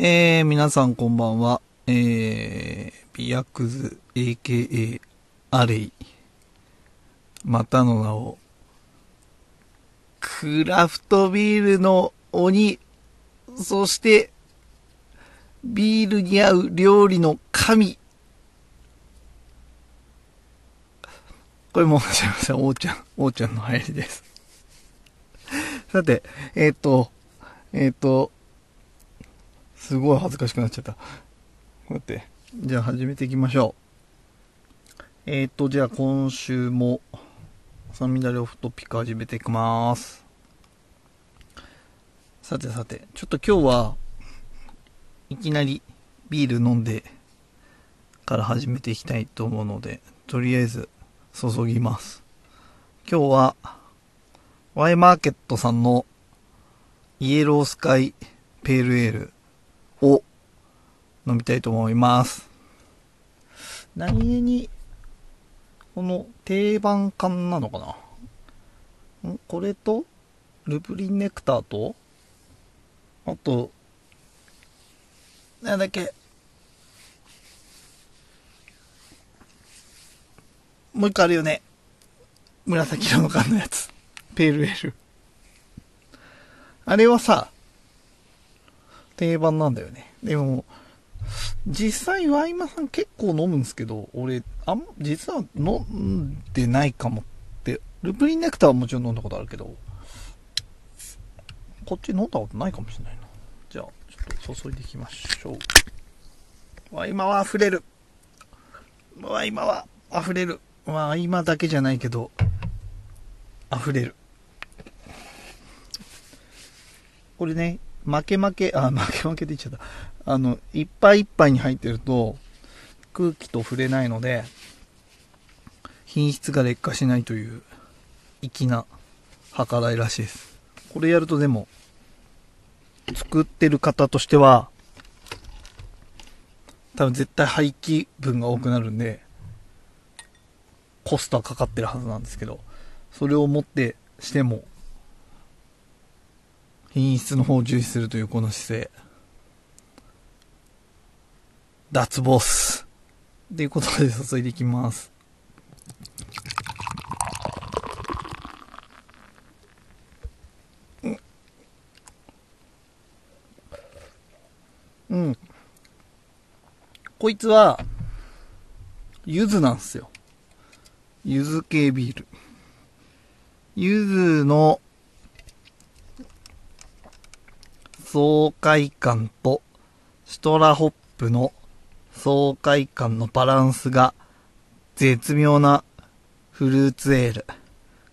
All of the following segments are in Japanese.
えー、皆さんこんばんは。えー、ビアクズ AKA アレイ。またの名を、クラフトビールの鬼、そして、ビールに合う料理の神。これもすいません、おーちゃん、おーちゃんの入りです。さて、えっ、と、えっ、と、すごい恥ずかしくなっちゃった。待って。じゃあ始めていきましょう。えっ、と、じゃあ今週も、サミダレオフトピック始めていきます。さてさて、ちょっと今日は、いきなりビール飲んでから始めていきたいと思うので、とりあえず注ぎます。今日は、ワイマーケットさんのイエロースカイペールエールを飲みたいと思います。何気に、この定番缶なのかな？ん？これと、ルプリンネクターと、あと、なんだっけ、もう一個あるよね。紫色の缶のやつ。ペールエール。あれはさ、定番なんだよね。でも、実際ワイマさん結構飲むんですけど、俺、あん、実は飲んでないかもって、ルプリンネクターはもちろん飲んだことあるけど、こっち飲んだことないかもしれないな。じゃあ、ちょっと注いでいきましょう。ワイマは溢れる。ワイマは溢れる。ワイマだけじゃないけど、溢れる。これね、負け負け、あ、負け負けで言っちゃった。あの、いっぱいいっぱいに入ってると、空気と触れないので、品質が劣化しないという、粋な計らいらしいです。これやるとでも、作ってる方としては、多分絶対廃棄分が多くなるんで、コストはかかってるはずなんですけど、それをもってしても、品質の方を重視するというこの姿勢。脱ボス。ということで注いでいきます。うん。こいつは、柚子なんですよ。柚子系ビール。柚子の爽快感とシトラホップの爽快感のバランスが絶妙なフルーツエール。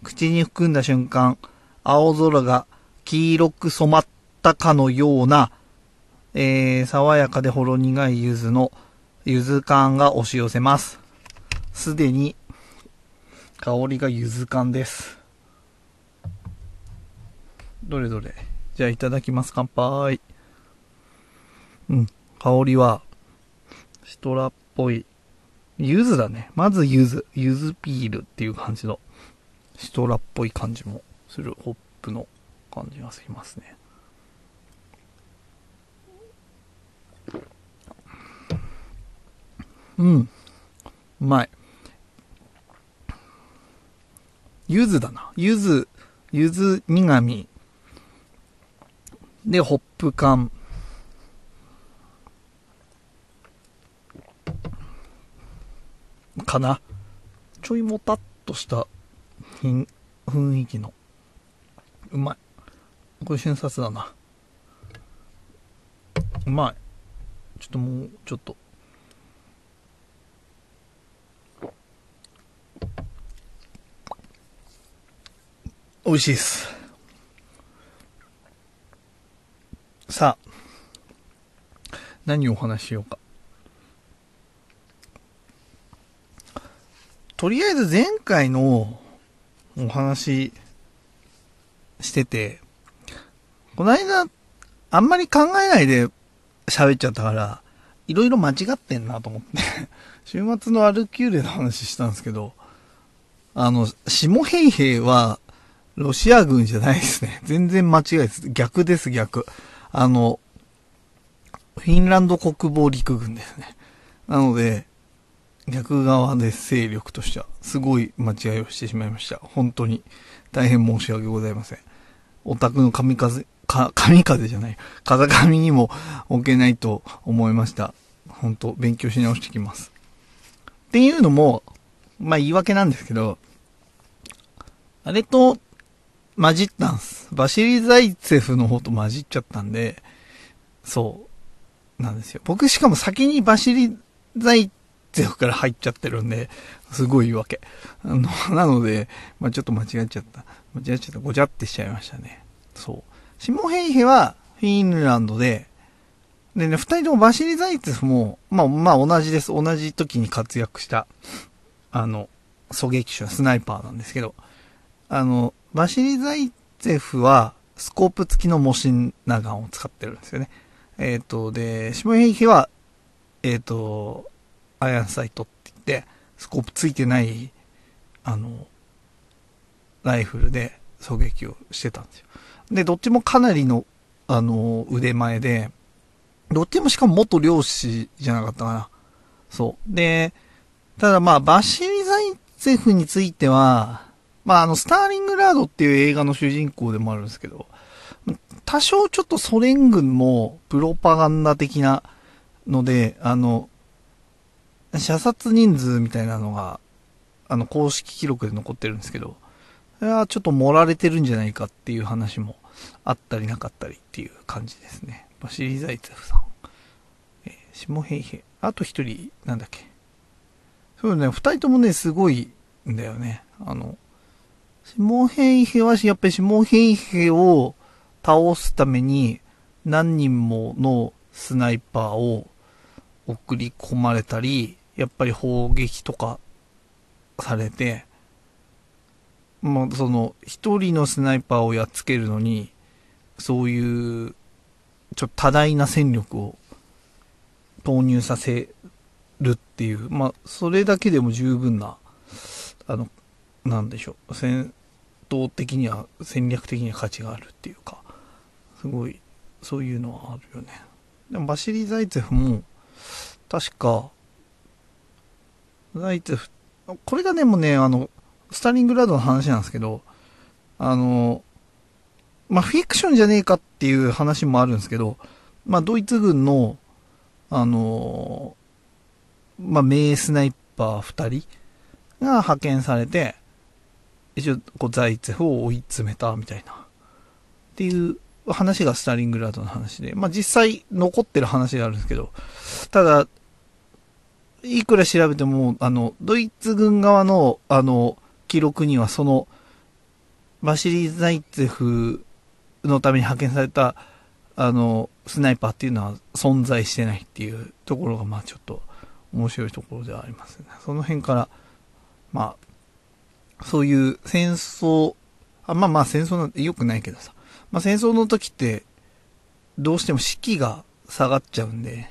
口に含んだ瞬間、青空が黄色く染まったかのような、えー、爽やかでほろ苦い柚子の柚子感が押し寄せます。すでに香りが柚子感です。どれどれ。じゃあいただきます。乾杯。うん。香りは、シトラっぽい。柚子だね。まず柚子。柚子ビールっていう感じの、シトラっぽい感じもする。ホップの感じがしますね。うん。うまい。柚子だな。柚子、柚子苦味。で、ホップ感。かな。ちょいもたっとした雰囲気の。うまい。これ瞬殺だな。うまい。ちょっともう、ちょっと。美味しいです。さあ、何をお話ししようか。とりあえず前回のお話してて、この間、あんまり考えないで喋っちゃったから、いろいろ間違ってんなと思って、週末のアルキューレの話したんですけど、あの、下平平は、ロシア軍じゃないですね。全然間違いです。逆です、逆。あの、フィンランド国防陸軍ですね。なので、逆側で勢力としては、すごい間違いをしてしまいました。本当に、大変申し訳ございません。オタクの神風、か、神風じゃない。風上にも置けないと思いました。本当勉強し直してきます。っていうのも、まあ言い訳なんですけど、あれと混じったんす。バシリ・ザイツェフの方と混じっちゃったんで、そう、なんですよ。僕しかも先にバシリ・ザイツェフから入っちゃってるんで、すごい言い訳。あの、なので、まあちょっと間違っちゃった。間違っちゃった。ごちゃってしちゃいましたね。そう。シモヘイヘはフィンランドで、でね、二人ともバシリ・ザイツェフも、まあまあ同じです。同じ時に活躍した、あの、狙撃手は、スナイパーなんですけど、あの、バシリ・ザイツェフは、スコープ付きのモシンナガンを使ってるんですよね。えっ、ー、と、で、シモヘイヘは、えっ、ー、と、アイアンサイトって言って、スコープ付いてない、あの、ライフルで狙撃をしてたんですよ。で、どっちもかなりの、あの、腕前で、どっちもしかも元漁師じゃなかったかな。そう。で、ただまあ、バシリ・ザイツェフについては、まあ、あの、スターリングラードっていう映画の主人公でもあるんですけど、多少ちょっとソ連軍もプロパガンダ的なので、あの、射殺人数みたいなのが、あの、公式記録で残ってるんですけど、それはちょっと盛られてるんじゃないかっていう話もあったりなかったりっていう感じですね。バシリザイツフさん。えー、シモヘイヘ。あと一人、なんだっけ。そうね、二人ともね、すごいんだよね。あの、シモヘイヘはやっぱりシモヘイヘを倒すために何人ものスナイパーを送り込まれたり、やっぱり砲撃とかされて、まあ、その、一人のスナイパーをやっつけるのに、そういう、ちょっと多大な戦力を投入させるっていう、まあ、それだけでも十分な、あの、なんでしょう、戦闘的には、戦略的には価値があるっていうか、すごい、そういうのはあるよね。でも、バシリ・ザイツェフも、確か、ザイツェフ、これがね、もね、あの、スターリングラードの話なんですけど、あの、まあ、フィクションじゃねえかっていう話もあるんですけど、まあ、ドイツ軍の、あの、まあ、名スナイパー二人が派遣されて、一応、こう、ザイツェフを追い詰めたみたいな。っていう話がスターリングラードの話で、まあ、実際残ってる話であるんですけど、ただ、いくら調べても、あの、ドイツ軍側の、あの、記録にはその、バシリー・ザイツェフのために派遣された、あの、スナイパーっていうのは存在してないっていうところが、まあちょっと面白いところではありますね。その辺から、まあ、そういう戦争、あまあまあ戦争なんて良くないけどさ、まあ戦争の時って、どうしても士気が下がっちゃうんで、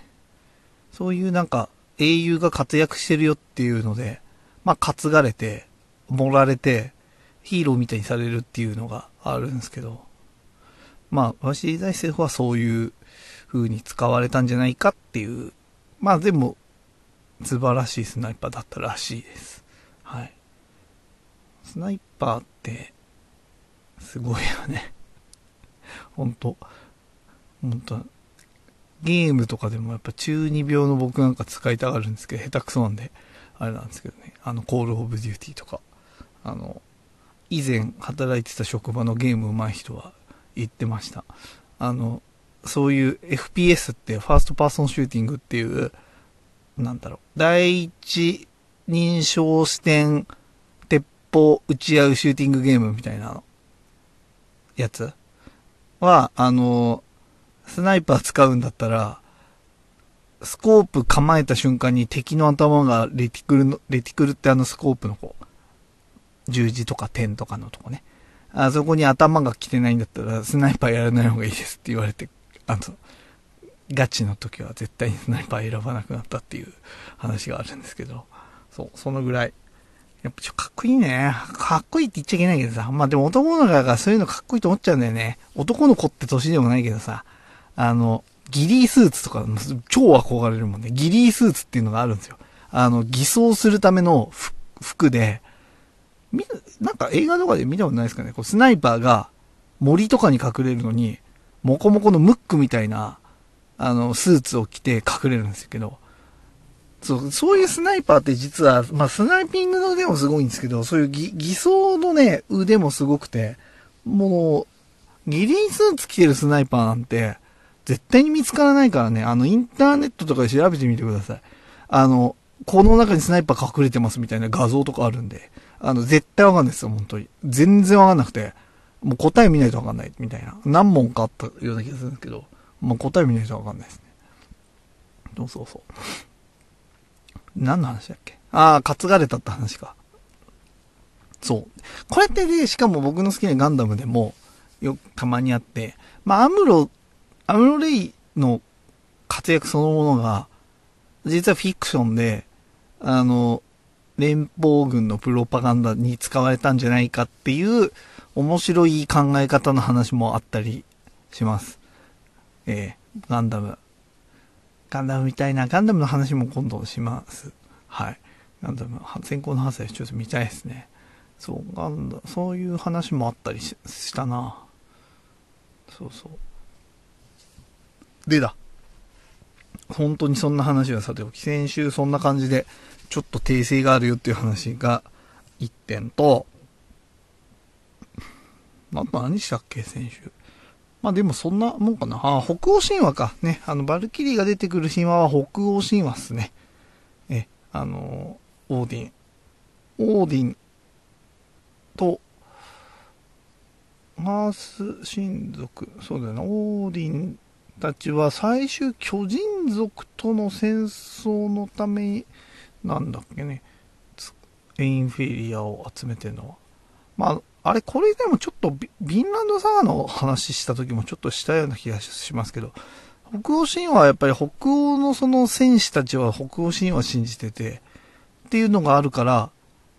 そういうなんか英雄が活躍してるよっていうので、まあ担がれて、盛られて、ヒーローみたいにされるっていうのがあるんですけど、まあ、ワシリ大政府はそういう風に使われたんじゃないかっていう、まあでも、素晴らしいスナイパーだったらしいです。スナイパーって、すごいよね。ほんと。ほんと。ゲームとかでもやっぱ中二病の僕なんか使いたがるんですけど、下手くそなんで、あれなんですけどね。あの、コールオブデューティーとか。あの、以前働いてた職場のゲーム上手い人は言ってました。あの、そういう FPS って first person shooting っていう、なんだろう、第一人称視点、鉄砲撃ち合うシューティングゲームみたいなの、やつ？は、あの、スナイパー使うんだったら、スコープ構えた瞬間に敵の頭がレティクルの、レティクルってあのスコープのこう、十字とか点とかのとこね。あそこに頭が来てないんだったら、スナイパーやらない方がいいですって言われて、あの、ガチの時は絶対にスナイパー選ばなくなったっていう話があるんですけど、そう、そのぐらい。やっぱちょ、かっこいいね。かっこいいって言っちゃいけないけどさ。まあでも男の子がそういうのかっこいいと思っちゃうんだよね。男の子って年でもないけどさ。あの、ギリースーツとか、超憧れるもんね。ギリースーツっていうのがあるんですよ。あの、偽装するための服で、み、なんか映画とかで見たことないですかねこうスナイパーが森とかに隠れるのに、モコモコのムックみたいな、あの、スーツを着て隠れるんですけど、そう、そういうスナイパーって実は、まあ、スナイピングの腕もすごいんですけど、そういう偽装のね、腕もすごくて、もう、ギリースーツ着てるスナイパーなんて、絶対に見つからないからね、あの、インターネットとかで調べてみてください。あの、この中にスナイパー隠れてますみたいな画像とかあるんで、あの、絶対わかんないですよ、本当に。全然わかんなくて、もう答え見ないとわかんないみたいな。何問かあったような気がするんですけど、もう答え見ないとわかんないですね。そうそうそう。何の話だっけ？ああ、担がれたって話か。そう。これってね、しかも僕の好きなガンダムでも、よくたまにあって、まあ、アムロ、アムロレイの活躍そのものが、実はフィクションで、あの、連邦軍のプロパガンダに使われたんじゃないかっていう面白い考え方の話もあったりします。えー、ガンダム。ガンダムみたいな、ガンダムの話も今度します。はい。ガンダム、先行の発生ちょっと見たいですね。そう、ガンダそういう話もあったりしたな。そうそう。でだ。本当にそんな話はさておき、先週そんな感じで、ちょっと訂正があるよっていう話が1点と、あと何したっけ、先週。まあでもそんなもんかな。あ、北欧神話か。ね。あの、バルキリーが出てくる神話は北欧神話っすね。え、あの、オーディン。オーディンと、アース神族。そうだよな。オーディンたちは最終巨人族との戦争のために、なんだっけね。エインフェリアを集めてるのは。まあ、あれ、これでもちょっとビ、ビンランドサガの話した時もちょっとしたような気がしますけど、北欧神話はやっぱり北欧のその戦士たちは北欧神話信じてて、っていうのがあるから、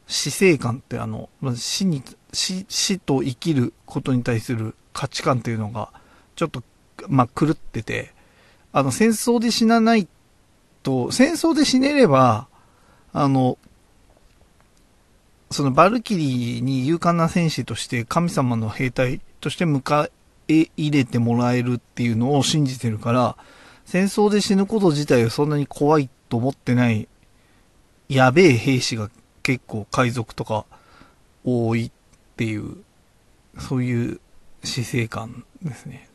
死生観ってあの、死に、死、死と生きることに対する価値観っていうのが、ちょっと、まあ、狂ってて、あの、戦争で死なないと、戦争で死ねれば、あの、そのバルキリーに勇敢な戦士として神様の兵隊として迎え入れてもらえるっていうのを信じてるから、戦争で死ぬこと自体はそんなに怖いと思ってない、やべえ兵士が結構海賊とか多いっていう、そういう死生観ですね。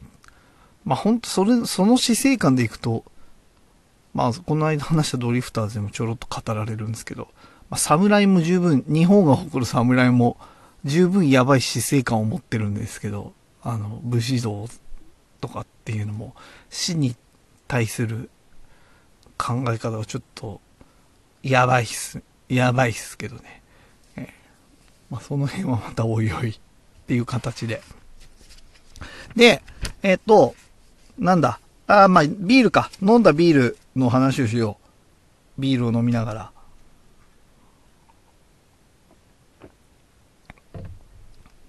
まあ本当それ、その死生観でいくと、まあこの間話したドリフターズでもちょろっと語られるんですけど、まあ、侍も十分、日本が誇る侍も十分やばい死生観を持ってるんですけど、あの、武士道とかっていうのも、死に対する考え方はちょっと、やばいっす。やばいっすけどね。えー、まあ、その辺はまたおいおいっていう形で。で、えっ、と、なんだ？あ、まあ、ビールか。飲んだビールの話をしよう。ビールを飲みながら。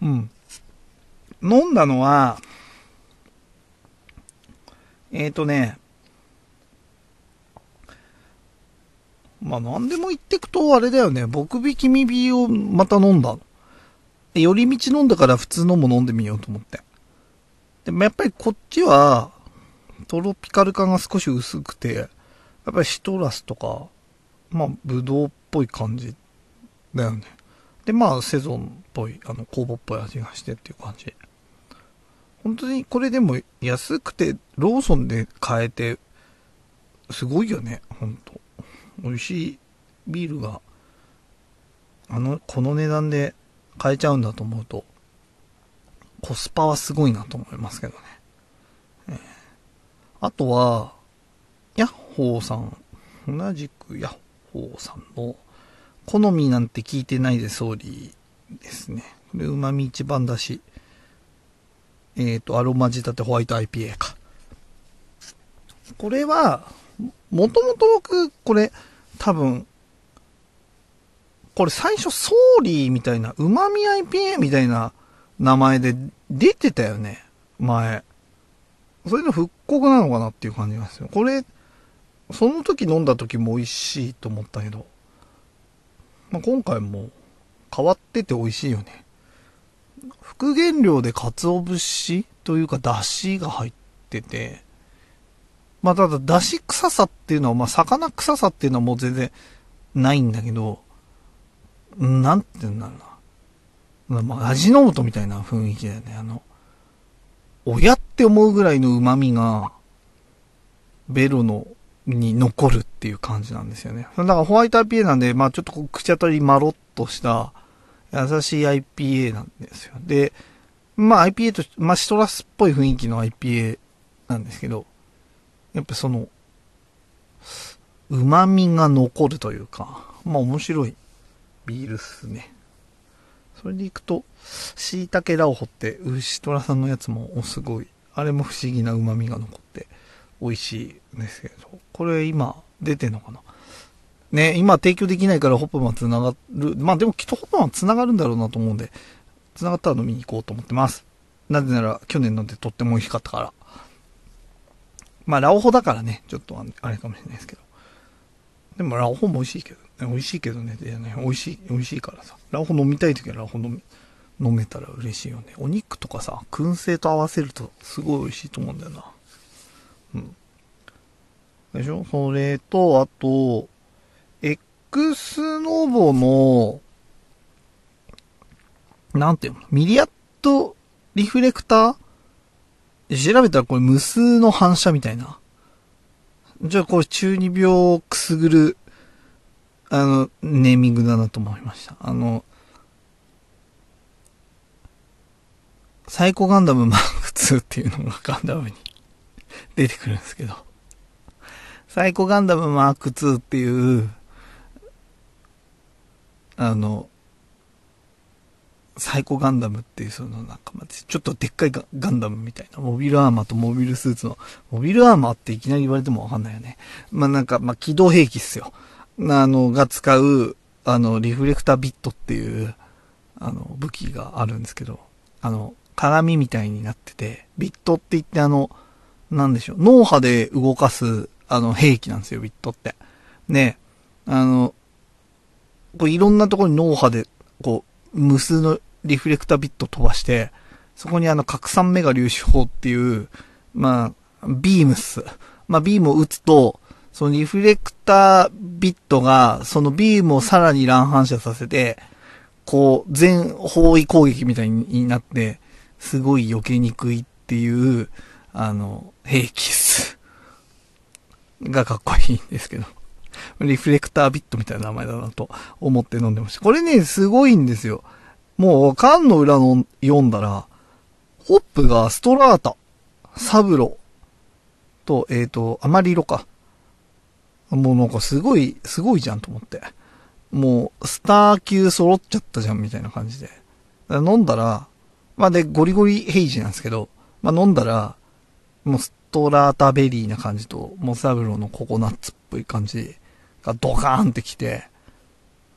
うん。飲んだのは、えっ、ー、とね、まあ何でも言ってくとあれだよね。僕び君火をまた飲んだ寄り道飲んだから普通のも飲んでみようと思って。でもやっぱりこっちは、トロピカル感が少し薄くて、やっぱりシトラスとか、まあ、ブドウっぽい感じだよね。で、まあ、セゾンっぽい、あの、酵母っぽい味がしてっていう感じ。本当にこれでも安くて、ローソンで買えて、すごいよね、本当美味しいビールが、あの、この値段で買えちゃうんだと思うと、コスパはすごいなと思いますけどね。えー、あとは、ヤッホーさん、同じくヤッホーさんの、好みなんて聞いてないで総理ですね。これ、旨味一番だし。えっ、ー、と、アロマ仕立てホワイト IPA か。これは、もともと僕、これ、多分、これ最初、ソーリーみたいな、旨味 IPA みたいな名前で出てたよね。前。それの復刻なのかなっていう感じがする。これ、その時飲んだ時も美味しいと思ったけど、まあ、今回も変わってて美味しいよね。副原料で鰹節というか出汁が入ってて、まあただ出汁臭さっていうのは、まあ魚臭さっていうのはもう全然ないんだけど、なんて言うんだろうな。ま味の素みたいな雰囲気だよね。あの、親って思うぐらいの旨味が、ベロの、に残るっていう感じなんですよね。だからホワイト IPA なんで、まあちょっと口当たりまろっとした、優しい IPA なんですよ。で、まあ IPA と、まあシトラスっぽい雰囲気の IPA なんですけど、やっぱその、旨味が残るというか、まあ面白いビールっすね。それでいくと、椎茸ラオホって、牛虎さんのやつもすごい、あれも不思議な旨味が残って美味しいんですけど、これ今出てんのかな？ね、今提供できないからホップマン繋がる。まあでもきっとホップマン繋がるんだろうなと思うんで、繋がったら飲みに行こうと思ってます。なぜなら去年飲んでとっても美味しかったから。まあラオホだからね、ちょっとあれかもしれないですけど。でもラオホも美味しいけど、ね、美味しいけどね、いやね、美味しい、美味しいからさ。ラオホ飲みたい時はラオホ飲、飲めたら嬉しいよね。お肉とかさ、燻製と合わせるとすごい美味しいと思うんだよな。でしょ？それと、あと、X ノボの、なんていうの？ミリアットリフレクター？調べたらこれ無数の反射みたいな。じゃあこれ中二病をくすぐる、あの、ネーミングだなと思いました。あの、サイコガンダムマーク2っていうのがガンダムに 出てくるんですけど、サイコガンダムマーク2っていう、あの、サイコガンダムっていうそのなんか、ちょっとでっかいガンダムみたいな、モビルアーマーとモビルスーツの、モビルアーマーっていきなり言われてもわかんないよね。まあ、なんか、まあ、機動兵器っすよ。あの、が使う、あの、リフレクタービットっていう、あの、武器があるんですけど、あの、鏡みたいになってて、ビットって言ってあの、なんでしょう、脳波で動かす、あの、兵器なんですよ、ビットって。ね、あの、こういろんなところに脳波で、こう、無数のリフレクタービット飛ばして、そこにあの、拡散メガ粒子砲っていう、まあ、ビームス。まあ、ビームを撃つと、そのリフレクタービットが、そのビームをさらに乱反射させて、こう、全方位攻撃みたいになって、すごい避けにくいっていう、あの、兵器っす。がかっこいいんですけど。リフレクタービットみたいな名前だなと思って飲んでました。これね、すごいんですよ。もう、缶の裏の読んだら、ホップがストラータ、サブロ、と、えっ、ー、と、アマリロか。もうなんかすごい、すごいじゃんと思って。もう、スター級揃っちゃったじゃんみたいな感じで。飲んだら、まあで、ゴリゴリヘイジなんですけど、まあ飲んだら、もうトラータベリーな感じと、モサブロのココナッツっぽい感じがドカーンってきて、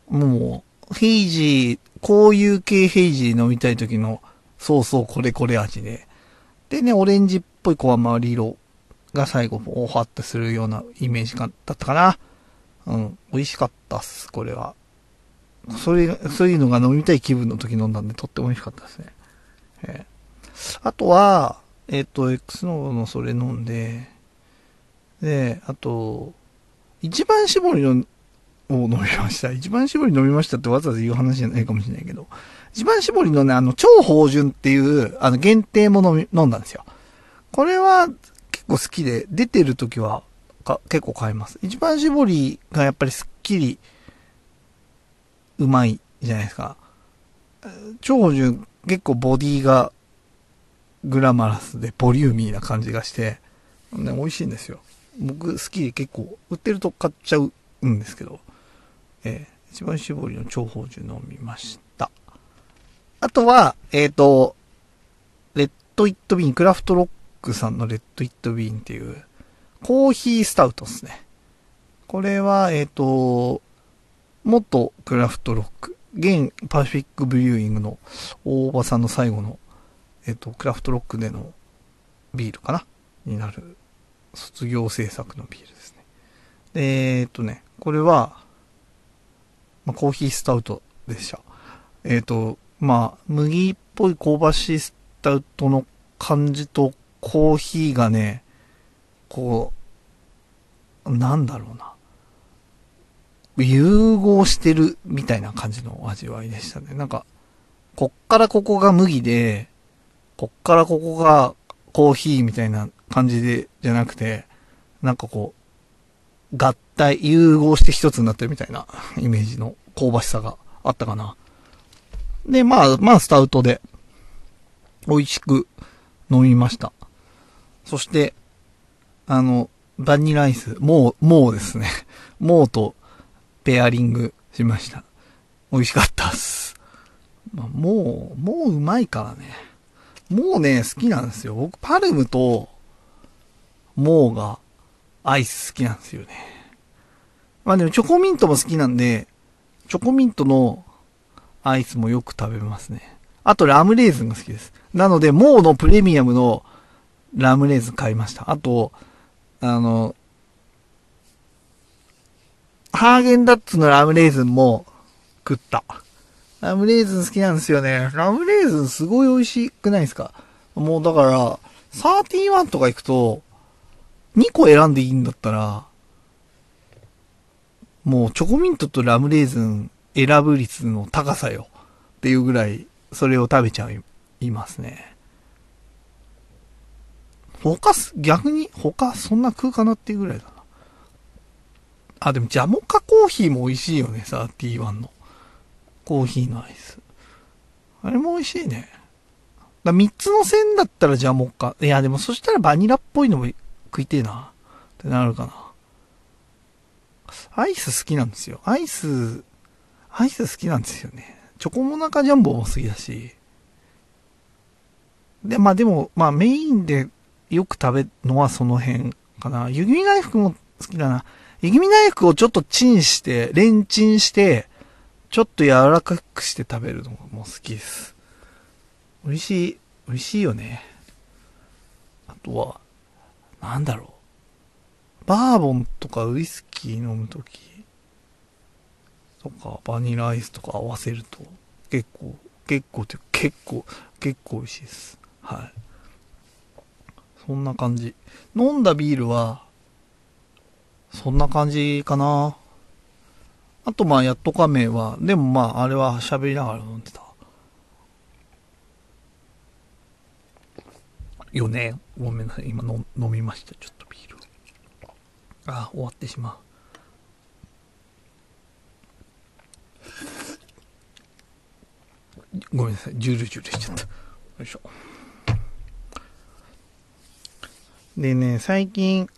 もう、ヘイジー、こういう系ヘイジー飲みたい時の、そうそうこれこれ味で。でね、オレンジっぽい小甘り色が最後、オファってするようなイメージだったかな。うん、美味しかったっす、これは。それ、そういうのが飲みたい気分の時飲んだんで、とっても美味しかったですね。えー、あとは、えっ、と、X ノーのそれ飲んで、で、あと、一番搾りのを飲みました。一番搾り飲みましたってわざわざ言う話じゃないかもしれないけど、一番搾りのね、あの、超芳醇っていう、あの、限定も飲み、飲んだんですよ。これは結構好きで、出てる時はか結構買います。一番搾りがやっぱりすっきり、うまいじゃないですか。超芳醇結構ボディがグラマラスでボリューミーな感じがして、ね、美味しいんですよ。僕好きで結構売ってると買っちゃうんですけど、えー、一番搾りの超芳醇飲みました。あとは、えっ、ー、と、 Let It Bean、クラフトロックさんの Let It Bean っていう、コーヒースタウトですね。これは、えっ、ー、と、元クラフトロック、現パシフィックブリューイングの大場さんの最後の、えっ、と、クラフトロックでのビールかな？になる卒業制作のビールですね。えっとね、これは、まあ、コーヒースタウトでした。えっと、まあ、麦っぽい香ばしいスタウトの感じとコーヒーがね、こう、なんだろうな。融合してるみたいな感じの味わいでしたね。なんか、こっからここが麦で、こっからここがコーヒーみたいな感じで、じゃなくて、なんかこう、合体、融合して一つになってるみたいな イメージの香ばしさがあったかな。で、まあ、まあ、スタウトで、美味しく飲みました。そして、あの、バニラアイス、もう、もうですね。もうとペアリングしました。美味しかったっす。まあ、もう、もううまいからね。もうね、好きなんですよ。僕、パルムと、もうが、アイス好きなんですよね。まあでも、チョコミントも好きなんで、チョコミントのアイスもよく食べますね。あと、ラムレーズンが好きです。なので、もうのプレミアムのラムレーズン買いました。あと、あの、ハーゲンダッツのラムレーズンも食った。ラムレーズン好きなんですよね。ラムレーズンすごい美味しくないですか？もうだから、31とか行くと、2個選んでいいんだったら、もうチョコミントとラムレーズン選ぶ率の高さよ。っていうぐらい、それを食べちゃいますね。他す、逆に、他そんな食うかなっていうぐらいだな。あ、でもジャモカコーヒーも美味しいよね、さ、T1 の。コーヒーのアイス。あれも美味しいね。だ3つの線だったらジャモカ。いや、でもそしたらバニラっぽいのも食いてえな。ってなるかな。アイス好きなんですよ。アイス、アイス好きなんですよね。チョコモナカジャンボも好きだし。で、まあでも、まあメインでよく食べるのはその辺かな。湯切り大福も好きだな。湯切り大福をちょっとチンして、レンチンして、ちょっと柔らかくして食べるのがもう好きです。美味しい、美味しいよね。あとは、なんだろう。バーボンとかウイスキー飲むときとか、バニラアイスとか合わせると、結構、結構って結構、結構美味しいです。はい。そんな感じ。飲んだビールは、そんな感じかな。あとまあ、やっとかめは、でもまあ、あれは喋りながら飲んでた。よね。ごめんなさい。今の飲みました。ちょっとビール。あ、終わってしまう。ごめんなさい。ジュルジュルしちゃった。よいしょ。でね、最近、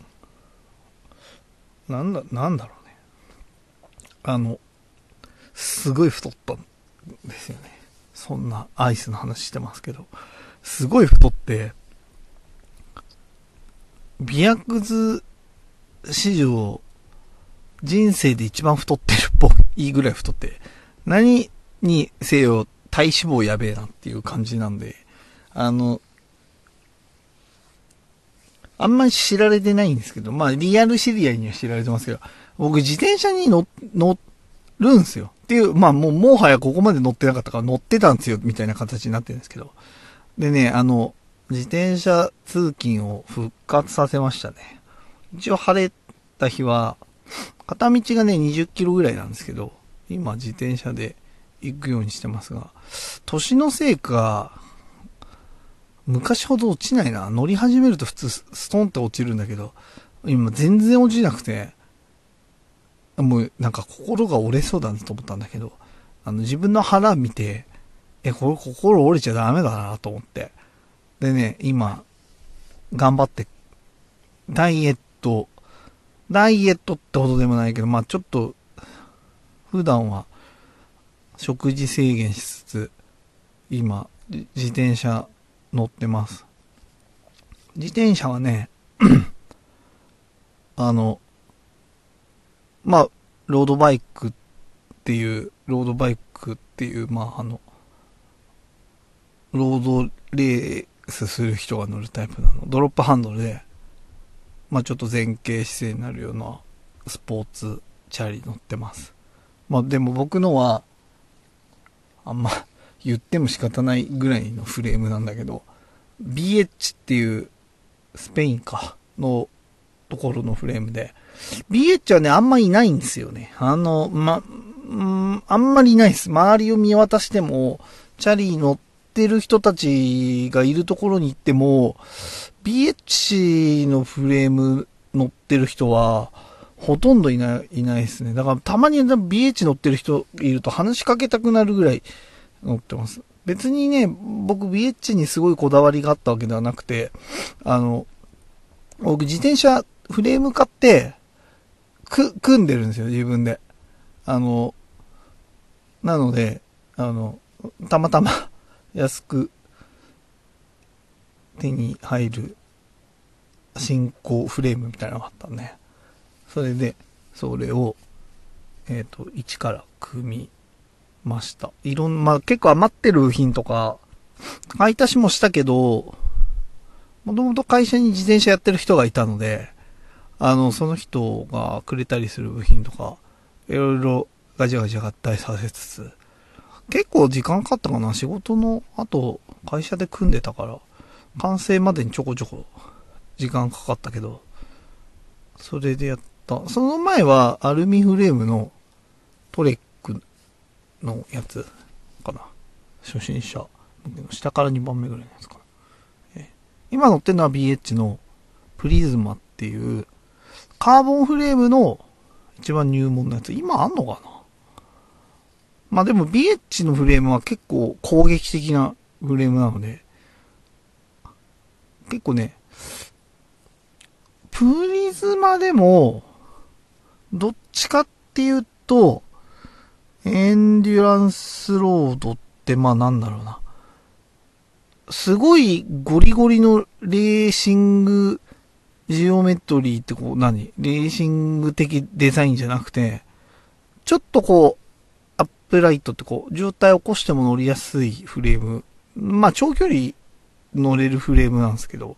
なんだ、なんだろう。あの、すごい太ったんですよね。そんなアイスの話してますけど、すごい太って、美薬図史上、人生で一番太ってるっぽいぐらい太って、何にせよ体脂肪やべえなっていう感じなんで、あの、あんまり知られてないんですけど、まあリアル知り合いには知られてますけど、僕自転車に乗、乗るんすよ。っていう、まあもうもはやここまで乗ってなかったから乗ってたんですよ、みたいな形になってるんですけど。でね、あの、自転車通勤を復活させましたね。一応晴れた日は、片道がね、20キロぐらいなんですけど、今自転車で行くようにしてますが、年のせいか、昔ほど落ちないな。乗り始めると普通ストンって落ちるんだけど、今全然落ちなくて、もうなんか心が折れそうだなと思ったんだけど、あの自分の腹見て、え、これ心折れちゃダメだなと思って。でね、今、頑張って、ダイエット、ダイエットってほどでもないけど、まあちょっと、普段は食事制限しつつ、今、自転車乗ってます。自転車はね、あの、まあ、ロードバイクっていう、ロードバイクっていう、まあ、あの、ロードレースする人が乗るタイプなの。ドロップハンドルで、まあちょっと前傾姿勢になるようなスポーツチャリ乗ってます。まあでも僕のは、あんま言っても仕方ないぐらいのフレームなんだけど、BH っていうスペインかのところのフレームで、BH はね、あんまいないんですよね。あの、ま、んあんまりいないです。周りを見渡しても、チャリ乗ってる人たちがいるところに行っても、BH のフレーム乗ってる人は、ほとんどいない、いないですね。だからたまに BH 乗ってる人いると話しかけたくなるぐらい乗ってます。別にね、僕 BH にすごいこだわりがあったわけではなくて、あの、僕自転車フレーム買って、く、組んでるんですよ、自分で。あの、なので、あの、たまたま 安く手に入る進行フレームみたいなのがあったんで、それで、それを、えっ、と、一から組みました。いろん、まあ、結構余ってる部品とか、買い足しもしたけど、もともと会社に自転車やってる人がいたので、あの、その人がくれたりする部品とか、いろいろガチャガチャ合体させつつ、結構時間かかったかな仕事の後、会社で組んでたから、完成までにちょこちょこ時間かかったけど、それでやった。その前はアルミフレームのトレックのやつかな。初心者。下から2番目ぐらいのやつかな。今乗ってるのは BH のプリズマっていうカーボンフレームの一番入門のやつ。今あんのかな？まあでも BH のフレームは結構攻撃的なフレームなので、結構ね、プリズマでも、どっちかっていうと、エンデュランスロードってまあなんだろうな。すごいゴリゴリのレーシングジオメトリーってこう何？レーシング的デザインじゃなくて、ちょっとこう、アップライトってこう、渋滞起こしても乗りやすいフレーム。まあ長距離乗れるフレームなんですけど、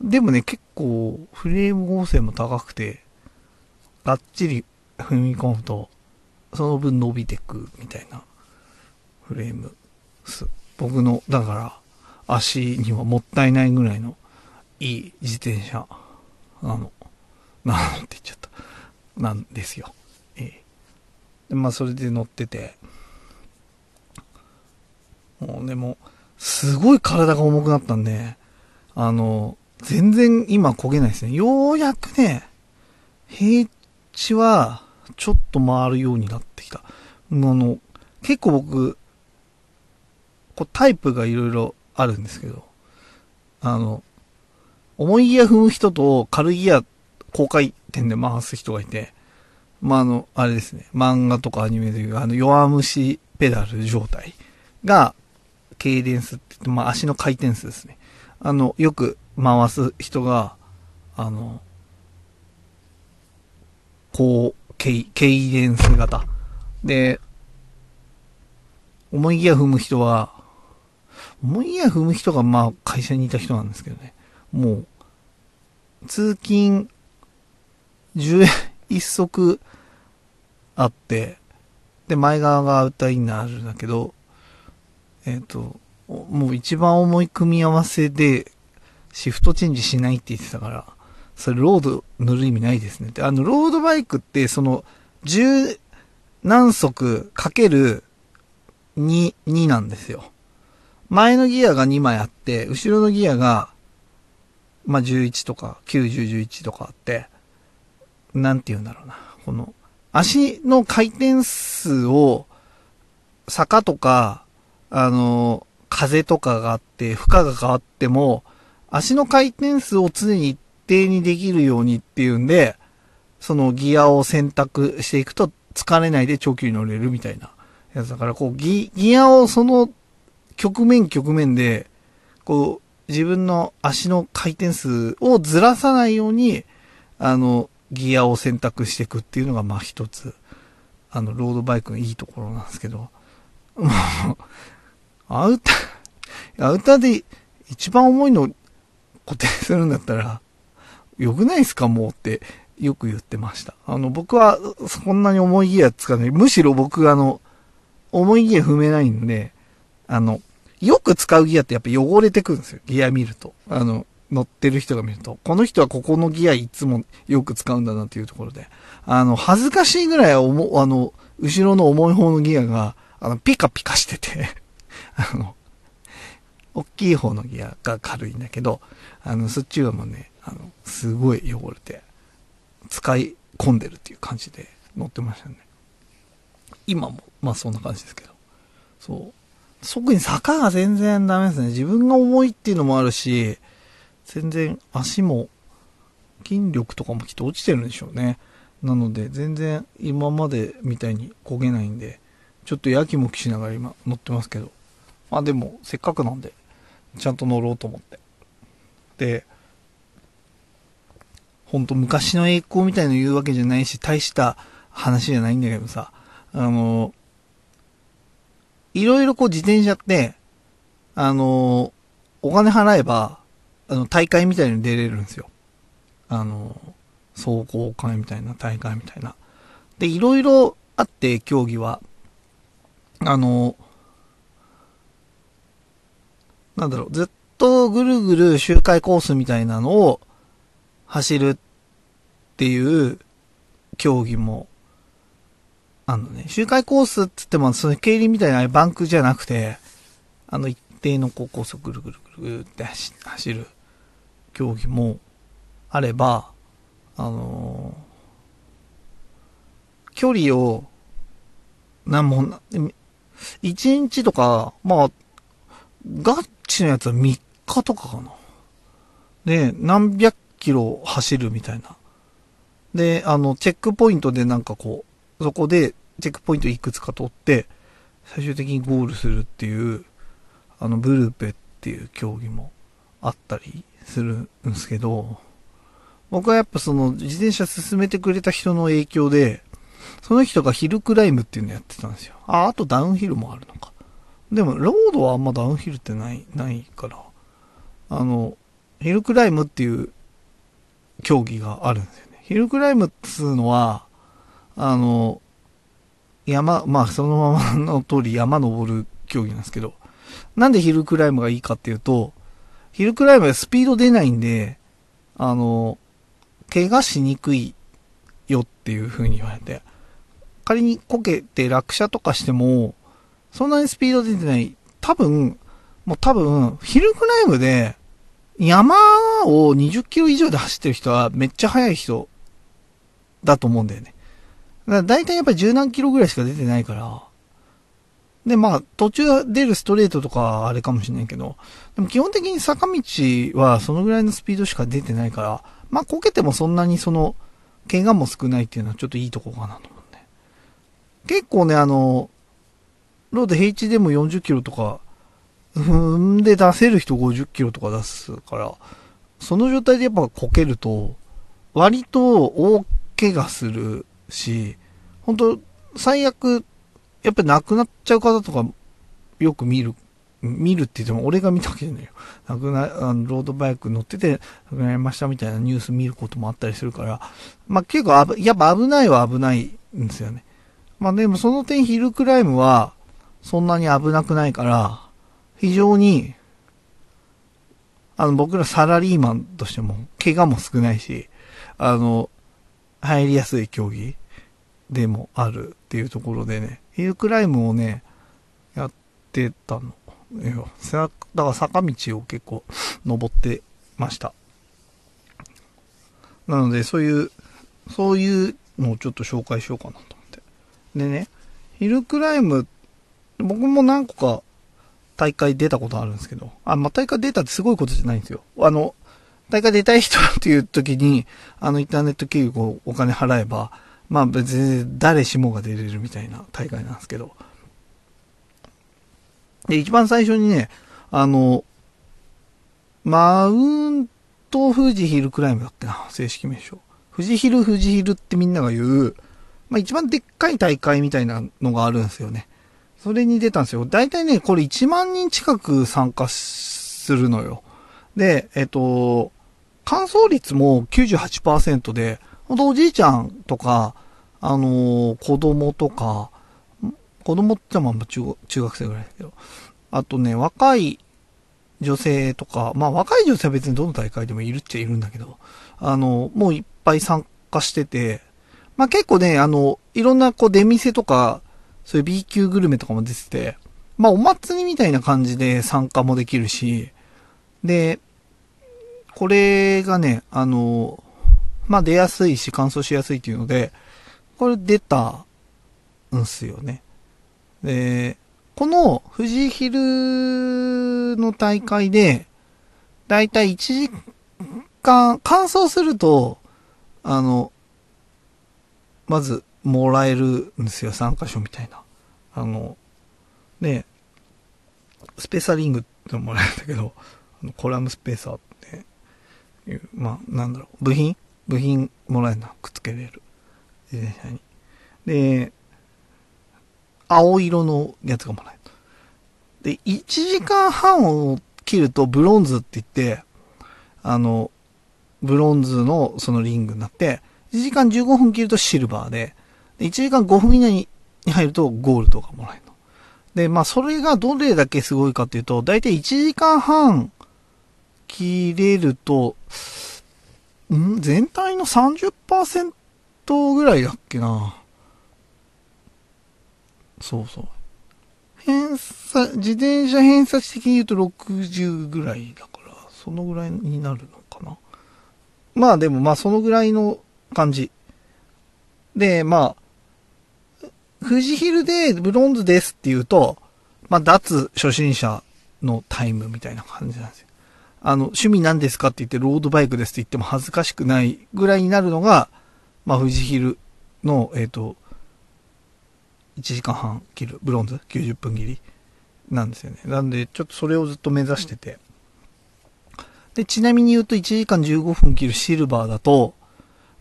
でもね、結構フレーム合成も高くて、がっちり踏み込むと、その分伸びてくみたいなフレーム。僕の、だから、足にはもったいないぐらいのいい自転車なの。なのって言っちゃった。なんですよ。ええ。でまあ、それで乗ってて、もうでも、すごい体が重くなったんで、あの、全然今焦げないですね。ようやくね、平地はちょっと回るようになってきた。あの、結構僕、こうタイプがいろいろあるんですけど、あの、重いギア踏む人と軽いギア高回転で回す人がいて、まあ、あの、あれですね、漫画とかアニメでいう、あの、弱虫ペダル状態が、ケイデンスって言って、まあ、足の回転数ですね。あの、よく回す人が、あの、こう、ケイ、ケイデンス型。で、重いギア踏む人は、重いギア踏む人が、まあ、会社にいた人なんですけどね。もう、通勤、10一足あって、で、前側がアウターインナーあるんだけど、えっ、と、もう一番重い組み合わせで、シフトチェンジしないって言ってたから、それロード塗る意味ないですねって。あの、ロードバイクって、その、十何足かける2、2なんですよ。前のギアが2枚あって、後ろのギアが、まあ、11とか、90、11とかあって、なんて言うんだろうな。この、足の回転数を、坂とか、あの、風とかがあって、負荷が変わっても、足の回転数を常に一定にできるようにっていうんで、そのギアを選択していくと疲れないで長距離乗れるみたいなやつだから、こうギ、ギアをその局面局面で、こう、自分の足の回転数をずらさないように、あの、ギアを選択していくっていうのが、まあ一つ、あの、ロードバイクのいいところなんですけど、もう、アウター、アウターで一番重いの固定するんだったら、良くないですかもうってよく言ってました。あの、僕はそんなに重いギア使わない。むしろ僕あの、重いギア踏めないんで、あの、よく使うギアってやっぱ汚れてくるんですよ。ギア見ると。あの、乗ってる人が見ると。この人はここのギアいつもよく使うんだなっていうところで。あの、恥ずかしいぐらい重、あの、後ろの重い方のギアが、あの、ピカピカしてて あの、大きい方のギアが軽いんだけど、あの、そっちはもうね、あの、すごい汚れて、使い込んでるっていう感じで乗ってましたね。今も、まあそんな感じですけど。そう。特に坂が全然ダメですね。自分が重いっていうのもあるし、全然足も、筋力とかもきっと落ちてるんでしょうね。なので、全然今までみたいに焦げないんで、ちょっとやきもきしながら今乗ってますけど。まあでも、せっかくなんで、ちゃんと乗ろうと思って。で、ほんと昔の栄光みたいの言うわけじゃないし、大した話じゃないんだけどさ、あの、いろいろこう自転車って、あの、お金払えば、あの、大会みたいに出れるんですよ。あの、走行会みたいな大会みたいな。で、いろいろあって、競技は。あの、なんだろう、ずっとぐるぐる周回コースみたいなのを走るっていう競技もあのね、周回コースって言っても、その競輪みたいなバンクじゃなくて、あの一定のこうコースをぐるぐるぐるぐるって走る競技もあれば、あのー、距離を、なんも、1日とか、まあ、ガッチのやつは3日とかかな。で、何百キロ走るみたいな。で、あの、チェックポイントでなんかこう、そこでチェックポイントいくつか取って、最終的にゴールするっていう、あの、ブルーペっていう競技もあったりするんですけど、僕はやっぱその自転車進めてくれた人の影響で、その人がヒルクライムっていうのやってたんですよ。あ、あとダウンヒルもあるのか。でも、ロードはあんまダウンヒルってない、ないから、あの、ヒルクライムっていう競技があるんですよね。ヒルクライムっつうのは、あの、山、まあそのままの通り山登る競技なんですけど、なんでヒルクライムがいいかっていうと、ヒルクライムはスピード出ないんで、あの、怪我しにくいよっていう風に言われて、仮にこけて落車とかしても、そんなにスピード出てない。多分、もう多分、ヒルクライムで、山を20キロ以上で走ってる人はめっちゃ速い人だと思うんだよね。だだいたいやっぱり十何キロぐらいしか出てないから。で、まあ、途中出るストレートとかあれかもしれないけど、でも基本的に坂道はそのぐらいのスピードしか出てないから、まあ、こけてもそんなにその、怪我も少ないっていうのはちょっといいとこかなと思うんで。結構ね、あの、ロード平地でも40キロとか、踏んで出せる人50キロとか出すから、その状態でやっぱこけると、割と大怪我するし、本当最悪、やっぱり亡くなっちゃう方とか、よく見る、見るって言っても俺が見たわけじゃないよ。亡くな、あの、ロードバイク乗ってて亡くなりましたみたいなニュース見ることもあったりするから、まあ結構あぶやっぱ危ないは危ないんですよね。まあでもその点ヒルクライムは、そんなに危なくないから、非常に、あの、僕らサラリーマンとしても、怪我も少ないし、あの、入りやすい競技でもあるっていうところでね、ヒルクライムをね、やってたのよ。だから坂道を結構登ってました。なので、そういう、そういうのをちょっと紹介しようかなと思って。でね、ヒルクライム、僕も何個か大会出たことあるんですけど、あ、まあ、大会出たってすごいことじゃないんですよ。あの、大会出たい人っていう時に、あのインターネット経由をお金払えば、まあ別に誰しもが出れるみたいな大会なんですけど。で、一番最初にね、あの、マウント富士ヒルクライムだっけな、正式名称。富士ヒル富士ヒルってみんなが言う、まあ一番でっかい大会みたいなのがあるんですよね。それに出たんですよ。大体ね、これ1万人近く参加するのよ。で、えっと、乾燥率も98%で、ほんとおじいちゃんとか、あのー、子供とか、子供ってまあ中中学生ぐらいだけど、あとね、若い女性とか、まあ若い女性は別にどの大会でもいるっちゃいるんだけど、あの、もういっぱい参加してて、まあ結構ね、あの、いろんなこう出店とか、そういう B 級グルメとかも出てて、まあお祭りみたいな感じで参加もできるし、で、これがね、あの、まあ出やすいし乾燥しやすいっていうので、これ出たんすよね。で、この富士ヒルの大会で、だいたい1時間、乾燥すると、あの、まず、もらえるんですよ、参加賞みたいな。あの、ね、スペーサリングってもらえるんだけど、コラムスペーサーっいう、まあ、なんだろう、部品？部品もらえるな、くっつけれる。自転車に。で、青色のやつがもらえる。で、1時間半を切るとブロンズって言って、あの、ブロンズのそのリングになって、1時間15分切るとシルバーで、で1時間5分以内に入るとゴールドがもらえる。で、まあそれがどれだけすごいかっていうと、だいたい1時間半切れると、ん？全体の30%ぐらいだっけな。そうそう。偏差、自転車偏差値的に言うと60ぐらいだから、そのぐらいになるのかな。まあでもまあそのぐらいの感じ。で、まあ、富士ヒルでブロンズですって言うと、まあ脱初心者のタイムみたいな感じなんですよ。あの、趣味何ですかって言ってロードバイクですって言っても恥ずかしくないぐらいになるのが、まあ富士ヒルの、えっ、ー、と、1時間半切る、ブロンズ？90分切りなんですよね。なんで、ちょっとそれをずっと目指してて。で、ちなみに言うと1時間15分切るシルバーだと、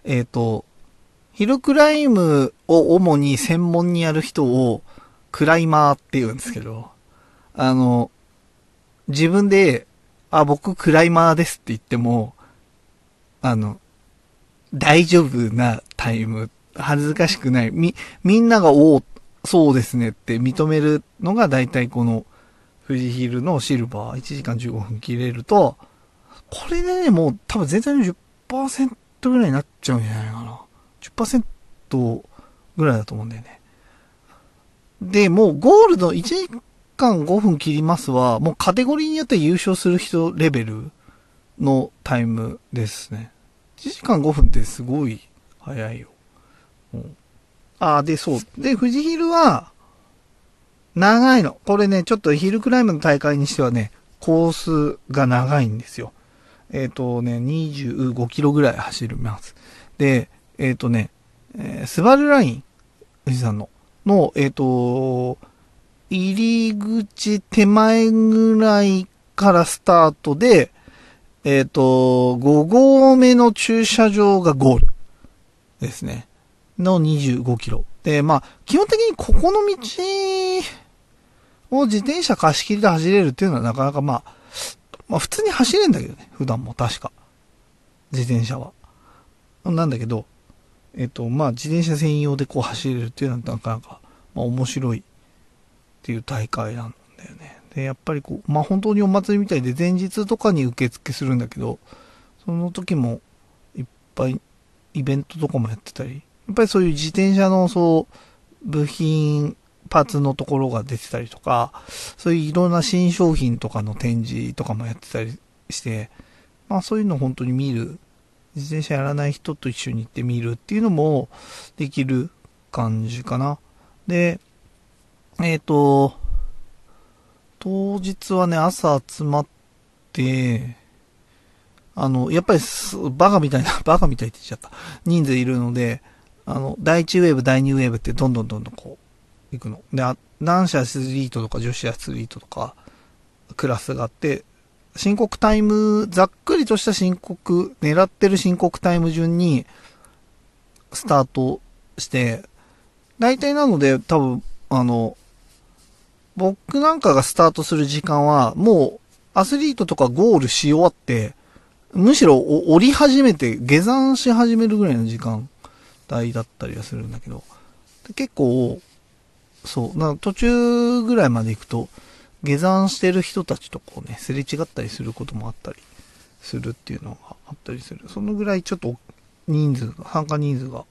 えっ、ー、と、ヒルクライムを主に専門にやる人をクライマーって言うんですけど、あの、自分で、あ、僕クライマーですって言っても、あの、大丈夫なタイム、恥ずかしくない。み、みんながおそうですねって認めるのが大体この富士ヒルのシルバー1時間15分切れると、これでね、もう多分全体の10%ぐらいになっちゃうんじゃないかな。10%ぐらいだと思うんだよね。で、もうゴールド1時間5分切りますは、もうカテゴリーによって優勝する人レベルのタイムですね。1時間5分ってすごい早いよ。うんあ、で、そう。で、富士ヒルは、長いの。これね、ちょっとヒルクライムの大会にしてはね、コースが長いんですよ。えっ、ー、とね、25キロぐらい走ります。で、えっ、ー、とね、えー、スバルライン、富士山の、の、えっ、と、入り口手前ぐらいからスタートで、えっ、と、5合目の駐車場がゴールですね。の25キロ。で、まあ、基本的にここの道を自転車貸し切りで走れるっていうのはなかなかまあ、まあ普通に走れんだけどね。普段も確か。自転車は。なんだけど、えっと、まあ自転車専用でこう走れるっていうのはなかなか、まあ面白いっていう大会なんだよね。で、やっぱりこう、まあ本当にお祭りみたいで前日とかに受付するんだけど、その時もいっぱいイベントとかもやってたり、やっぱりそういう自転車のそう、部品、パーツのところが出てたりとか、そういういろんな新商品とかの展示とかもやってたりして、まあそういうの本当に見る、自転車やらない人と一緒に行って見るっていうのもできる感じかな。で、えっ、ー、と、当日はね、朝集まって、あの、やっぱりバカみたいな、バカみたいって言っちゃった。人数いるので、あの、第1ウェーブ、第2ウェーブってどんどんどんどんこう、行くの。で、男子アスリートとか女子アスリートとか、クラスがあって、申告タイム、ざっくりとした申告、狙ってる申告タイム順に、スタートして、大体なので、多分、あの、僕なんかがスタートする時間は、もう、アスリートとかゴールし終わって、むしろ降り始めて、下山し始めるぐらいの時間帯だったりはするんだけど、結構、そう、な途中ぐらいまで行くと、下山してる人たちとこうね、すれ違ったりすることもあったりするっていうのがあったりする。そのぐらいちょっと人数が、参加人数が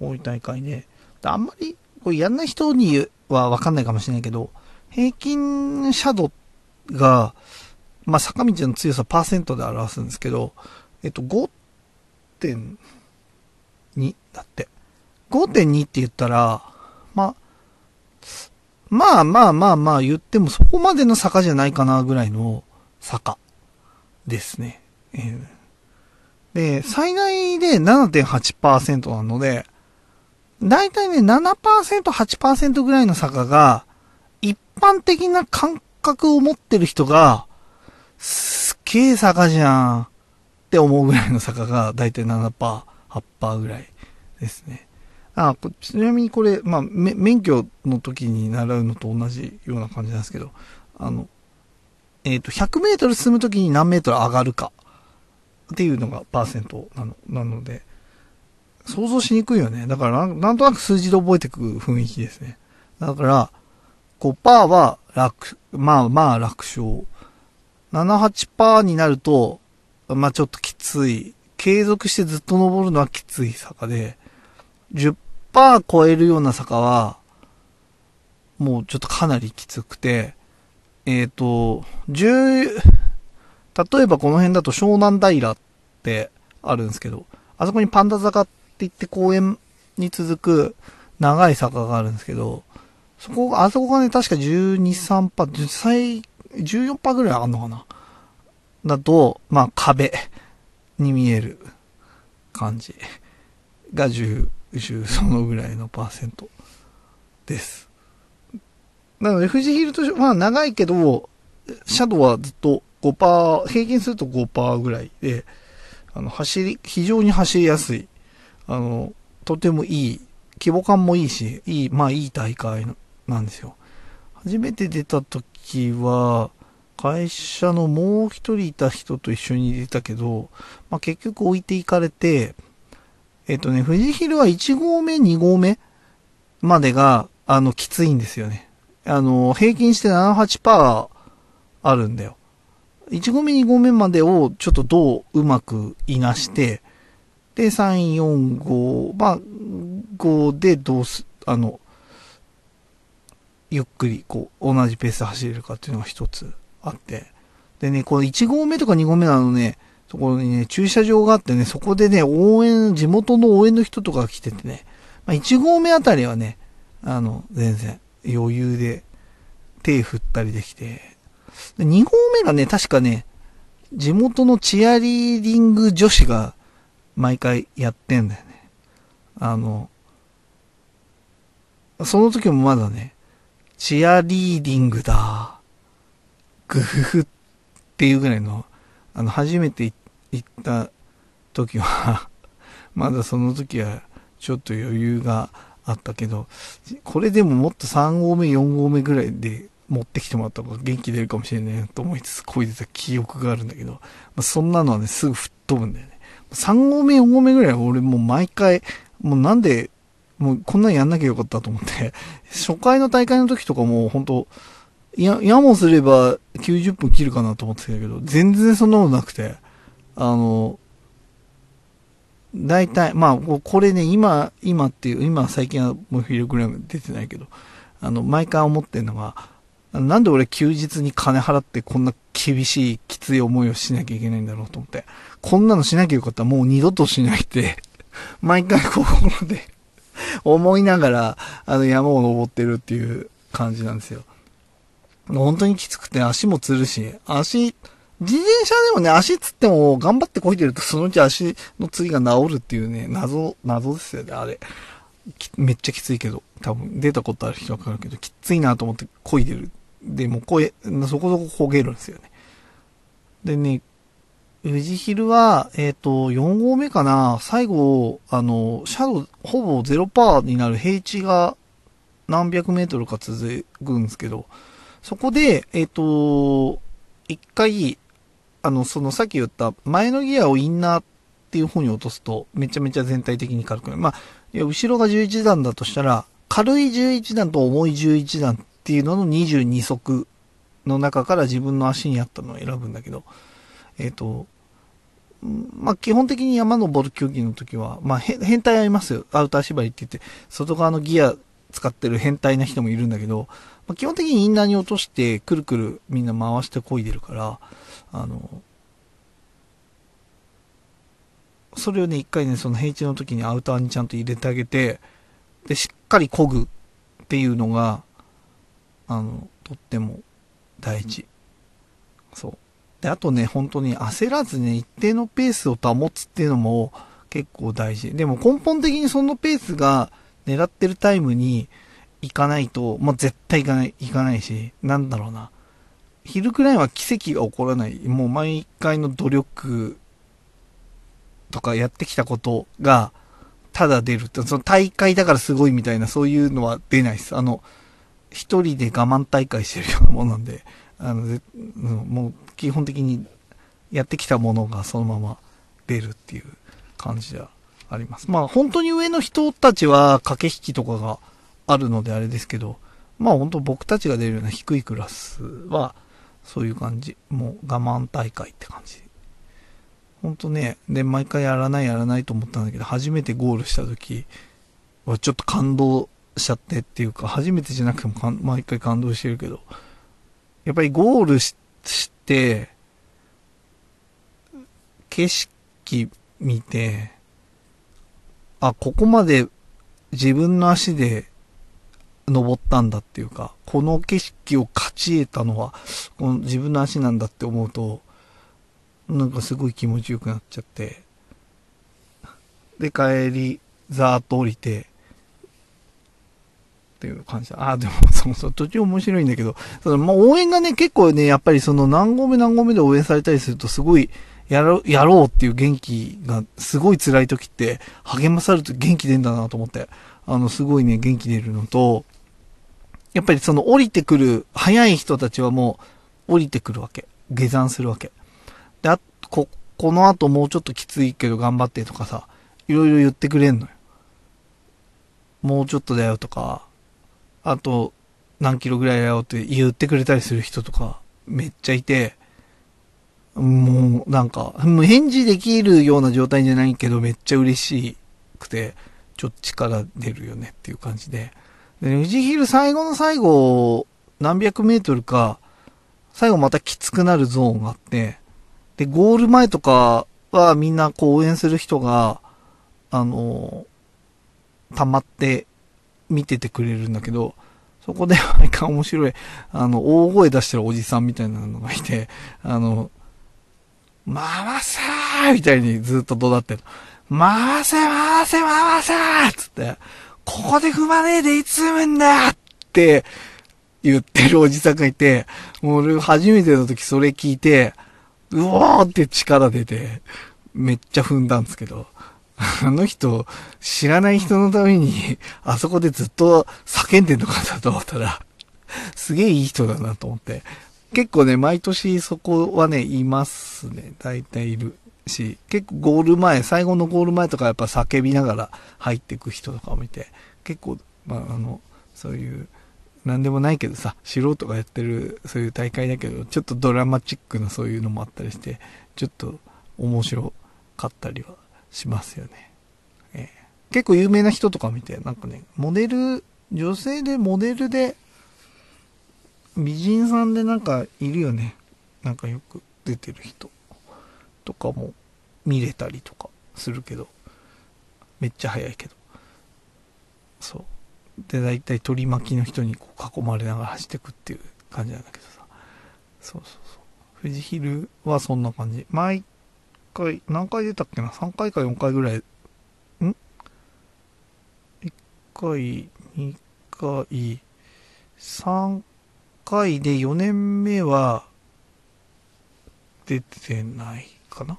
多い大会で、あんまりこれやんない人にはわかんないかもしれないけど、平均シャドウが、まあ、坂道の強さパーセントで表すんですけど、えっと、5.2だって。5.2って言ったら、まあ、まあまあまあまあ言ってもそこまでの坂じゃないかなぐらいの坂ですね。えー、で、最大で7.8%なので、だいたいね、7%、8%ぐらいの坂が、般的な感覚を持ってる人が、すっげえ坂じゃんって思うぐらいの坂が、だいたい7%、8%ぐらいですね。あ、ちなみにこれ、まあ、免許の時に習うのと同じような感じなんですけど、あの、えっ、ー、と、100メートル進む時に何メートル上がるかっていうのがパーセントなの、なので、想像しにくいよね。だからな、なんとなく数字で覚えていく雰囲気ですね。だから、5%は楽、まあまあ楽勝。7、8%になると、まあちょっときつい。継続してずっと登るのはきつい坂で、10%超えるような坂は、もうちょっとかなりきつくて、えっ、ー、と、10、例えばこの辺だと湘南平ってあるんですけど、あそこにパンダ坂って言って公園に続く長い坂があるんですけど、そこ、あそこがね、確か12、3パー、実際14パーぐらいあるのかな？だと、まあ壁に見える感じが10、10そのぐらいのパーセントです。なので、富士ヒルと、まあ長いけど、シャドウはずっと5%、平均すると5%ぐらいで、あの、走り、非常に走りやすい、あの、とてもいい、規模感もいいし、いい、まあいい大会のなんですよ。初めて出た時は、会社のもう一人いた人と一緒に出たけど、まあ結局置いていかれて、えっとね、富士ヒルは1号目、2号目までが、あの、きついんですよね。あの、平均して7、8%あるんだよ。1号目、2号目までをちょっとどううまくいなして、で、3、4、5、まあ、5でどうす、あの、ゆっくり、こう、同じペースで走れるかっていうのが一つあって。でね、この1号目とか2号目なのね、そこにね、駐車場があってね、そこでね、応援、地元の応援の人とかが来ててね、まあ、1号目あたりはね、あの、全然余裕で手振ったりできて、で2号目がね、確かね、地元のチアリーディング女子が毎回やってんだよね。あの、その時もまだね、チアリーディングだ。グフフっていうぐらいの、あの、初めて行った時は まだその時はちょっと余裕があったけど、これでももっと3号目、4号目ぐらいで持ってきてもらった方が元気出るかもしれないなと思いつつ漕いでた記憶があるんだけど、まあ、そんなのはね、すぐ吹っ飛ぶんだよね。3号目、4号目ぐらいは俺もう毎回、もうなんで、もうこんなんやんなきゃよかったと思って、初回の大会の時とかも本当や、やもすれば90分切るかなと思ってたけど、全然そんなことなくて、あの、大体、まあ、これね、今、今っていう、今最近はもうフィルグラム出てないけど、あの、毎回思ってんのが、なんで俺休日に金払ってこんな厳しい、きつい思いをしなきゃいけないんだろうと思って、こんなのしなきゃよかった。らもう二度としないって。毎回心で 思いながら、あの山を登ってるっていう感じなんですよ。本当にきつくて足もつるし、足、自転車でもね、足つっても頑張ってこいでるとそのうち足の次が治るっていうね、謎、謎ですよね、あれ。めっちゃきついけど、多分出たことある人わかるけど、きついなと思ってこいでる。で、も声、そこそこ焦げるんですよね。でね、宇治ヒルは、えっ、ー、と、4号目かな、最後、あの、シャドウ、ほぼ0%になる平地が何百メートルか続くんですけど、そこで、えっ、ー、と、一回、あの、そのさっき言った前のギアをインナーっていう方に落とすと、めちゃめちゃ全体的に軽くなる。まあ、いや、後ろが11段だとしたら、軽い11段と重い11段っていうのの22足の中から自分の足に合ったのを選ぶんだけど、えっ、ー、と、まあ、基本的に山登る競技の時は、まあ、変態ありますよ。アウター縛りって言って、外側のギア使ってる変態な人もいるんだけど、まあ、基本的にインナーに落として、くるくるみんな回して漕いでるから、あの、それをね、一回ね、その平地の時にアウターにちゃんと入れてあげて、で、しっかり漕ぐっていうのが、あの、とっても大事。そう。で、あとね、本当に焦らずね、一定のペースを保つっていうのも結構大事。でも根本的にそのペースが狙ってるタイムに行かないと、もう絶対行かない、行かないし、なんだろうな。昼くらいは奇跡が起こらない。もう毎回の努力とかやってきたことが、ただ出るって、その大会だからすごいみたいな、そういうのは出ないです。あの、一人で我慢大会してるようなものなんで、あの、もう基本的にやってきたものがそのまま出るっていう感じではあります。まあ本当に上の人たちは駆け引きとかがあるのであれですけど、まあ本当僕たちが出るような低いクラスはそういう感じ。もう我慢大会って感じ。ほんとね、で、毎回やらないやらないと思ったんだけど、初めてゴールした時はちょっと感動しちゃってっていうか、初めてじゃなくても毎回感動してるけど、やっぱりゴールして、景色見て、あ、ここまで自分の足で登ったんだっていうか、この景色を勝ち得たのは、この自分の足なんだって思うと、なんかすごい気持ちよくなっちゃって、で、帰り、ざーっと降りて、っていう感じああ、でも、そうそう、途中面白いんだけど、その、まあ、応援がね、結構ね、やっぱりその何合目何合目で応援されたりすると、すごい、やろう、やろうっていう元気が、すごい辛い時って、励まされると元気出んだなと思って、あの、すごいね、元気出るのと、やっぱりその降りてくる、早い人たちはもう、降りてくるわけ。下山するわけ。で、あ、こ、この後もうちょっときついけど頑張ってとかさ、いろいろ言ってくれんのよ。もうちょっとだよとか、あと、何キロぐらいだよって言ってくれたりする人とか、めっちゃいて、もう、なんか、もう返事できるような状態じゃないけど、めっちゃ嬉しくて、ちょっと力出るよねっていう感じで。で、富士ヒル最後の最後、何百メートルか、最後またきつくなるゾーンがあって、で、ゴール前とかはみんなこう応援する人が、あの、溜まって見ててくれるんだけど、そこで毎回面白い、あの、大声出してるおじさんみたいなのがいて、あの、回せー!みたいにずっと怒鳴ってる。回せ回せ回せー!つって、ここで踏まねえでいつ踏むんだって言ってるおじさんがいて、もう俺初めての時それ聞いて、うおーって力出て、めっちゃ踏んだんですけど、あの人、知らない人のために、あそこでずっと叫んでんのかなと思ったら、すげえいい人だなと思って。結構ね、毎年そこはね、いますね。大体いるし、結構ゴール前、最後のゴール前とかやっぱ叫びながら入っていく人とかを見て、結構、まあ、あの、そういう、なんでもないけどさ、素人がやってる、そういう大会だけど、ちょっとドラマチックなそういうのもあったりして、ちょっと面白かったりはしますよね。えー、結構有名な人とか見て、なんかね、モデル、女性でモデルで、美人さんでなんかいるよね。なんかよく出てる人とかも見れたりとかするけど、めっちゃ早いけど。そう。で、大体取り巻きの人にこう囲まれながら走ってくっていう感じなんだけどさ。そうそうそう。富士ヒルはそんな感じ。毎回、何回出たっけな ?3 回か4回ぐらい、ん ?1 回、2回、3回で4年目は出てないかな。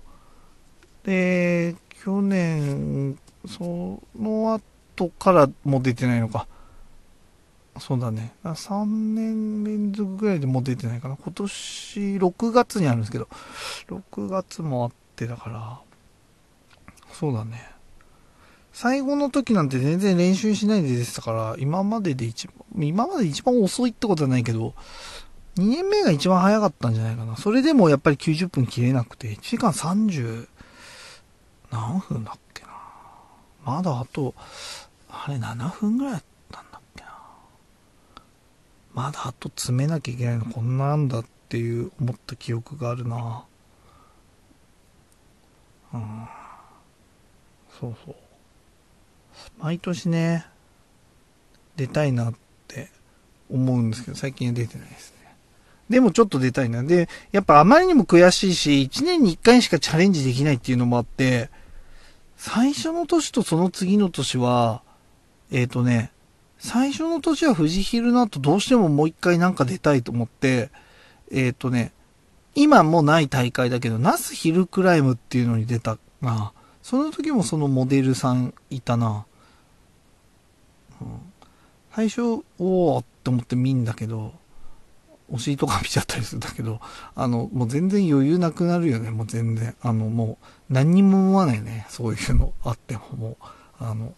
で、去年、その後からも出てないのか。そうだね。3年連続ぐらいでもう出てないかな。今年6月にあるんですけど、6月もあってだから、そうだね。最後の時なんて全然練習しないで出てたから、今までで一番、今まで一番遅いってことはないけど、2年目が一番早かったんじゃないかな。それでもやっぱり90分切れなくて、1時間30、何分だっけな。まだあと、あれ7分ぐらいだったんだっけな。まだあと詰めなきゃいけないのこんなんだっていう思った記憶があるな。そうそう。毎年ね、出たいなって思うんですけど、最近は出てないですね。でもちょっと出たいな。で、やっぱあまりにも悔しいし、1年に1回しかチャレンジできないっていうのもあって、最初の年とその次の年は、えっ、ー、とね、最初の年は富士ヒルの後どうしてももう一回なんか出たいと思って、えっ、ー、とね、今もない大会だけど、ナスヒルクライムっていうのに出たな。その時もそのモデルさんいたな。うん、最初、おおって思って見んだけど、お尻とか見ちゃったりするんだけど、あの、もう全然余裕なくなるよね、もう全然。あの、もう、何にも思わないね、そういうのあっても、もう、あの、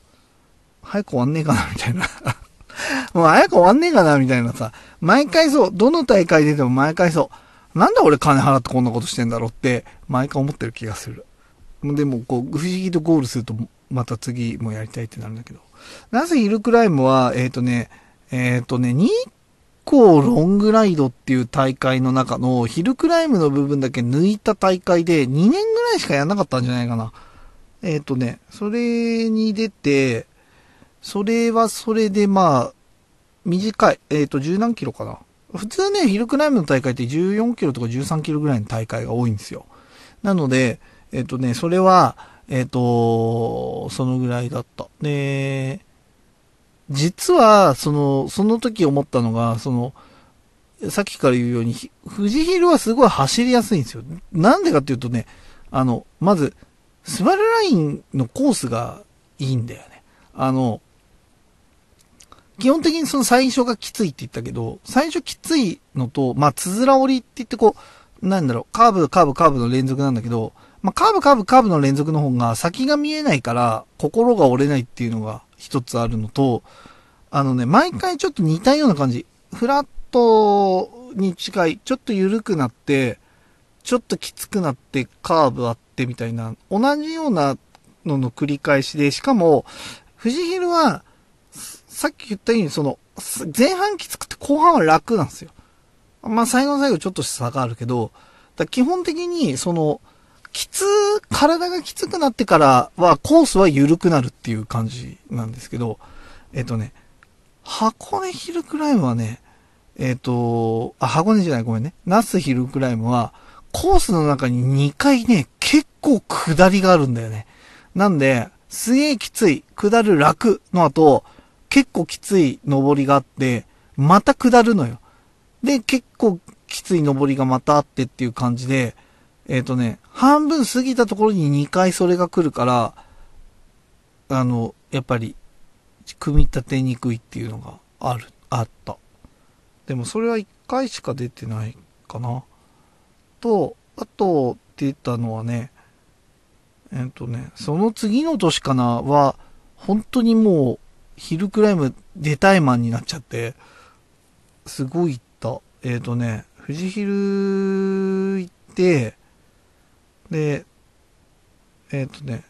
早く終わんねえかな、みたいな。もう早く終わんねえかな、みたいなさ。毎回そう、どの大会出ても毎回そう。なんで俺金払ってこんなことしてんだろうって、毎回思ってる気がする。でも、こう、不思議とゴールすると、また次もやりたいってなるんだけど。なぜヒルクライムは、えっ、ー、とね、えっ、ー、とね、日光ロングライドっていう大会の中のヒルクライムの部分だけ抜いた大会で2年ぐらいしかやんなかったんじゃないかな。えっ、ー、とね、それに出て、それはそれでまあ、短い。えっ、ー、と、十何キロかな。普通ね、ヒルクライムの大会って14キロとか13キロぐらいの大会が多いんですよ。なので、えっ、とね、それは、えっ、と、そのぐらいだった。で、実は、その、その時思ったのが、その、さっきから言うように、富士ヒルはすごい走りやすいんですよ。なんでかっていうとね、あの、まず、スバルラインのコースがいいんだよね。あの、基本的にその最初がきついって言ったけど、最初きついのと、まあ、つづら折りって言ってこう、なんだろう、カーブ、カーブ、カーブの連続なんだけど、まあ、カーブ、カーブ、カーブの連続の方が先が見えないから、心が折れないっていうのが一つあるのと、あのね、毎回ちょっと似たような感じ。フラットに近い、ちょっと緩くなって、ちょっときつくなってカーブあってみたいな、同じようなのの繰り返しで、しかも、富士ヒルは、さっき言ったように、その、前半きつくて後半は楽なんですよ。まあ、最後の最後ちょっと差があるけど、だ基本的に、その、きつ、体がきつくなってからは、コースは緩くなるっていう感じなんですけど、えっ、とね、箱根ヒルクライムはね、えっ、と、あ、箱根じゃない、ごめんね。ナスヒルクライムは、コースの中に2回ね、結構下りがあるんだよね。なんで、すげえきつい、下る楽の後、結構きつい登りがあって、また下るのよ。で、結構きつい登りがまたあってっていう感じで、えっ、ー、とね、半分過ぎたところに2回それが来るから、あの、やっぱり、組み立てにくいっていうのがある、あった。でもそれは1回しか出てないかな。と、あと出たのはね、えっ、ー、とね、その次の年かなは、本当にもう、ヒルクライム出たいマンになっちゃって、すごい行った。えっ、ー、とね、富士ヒル行って、で、えっ、ー、とね、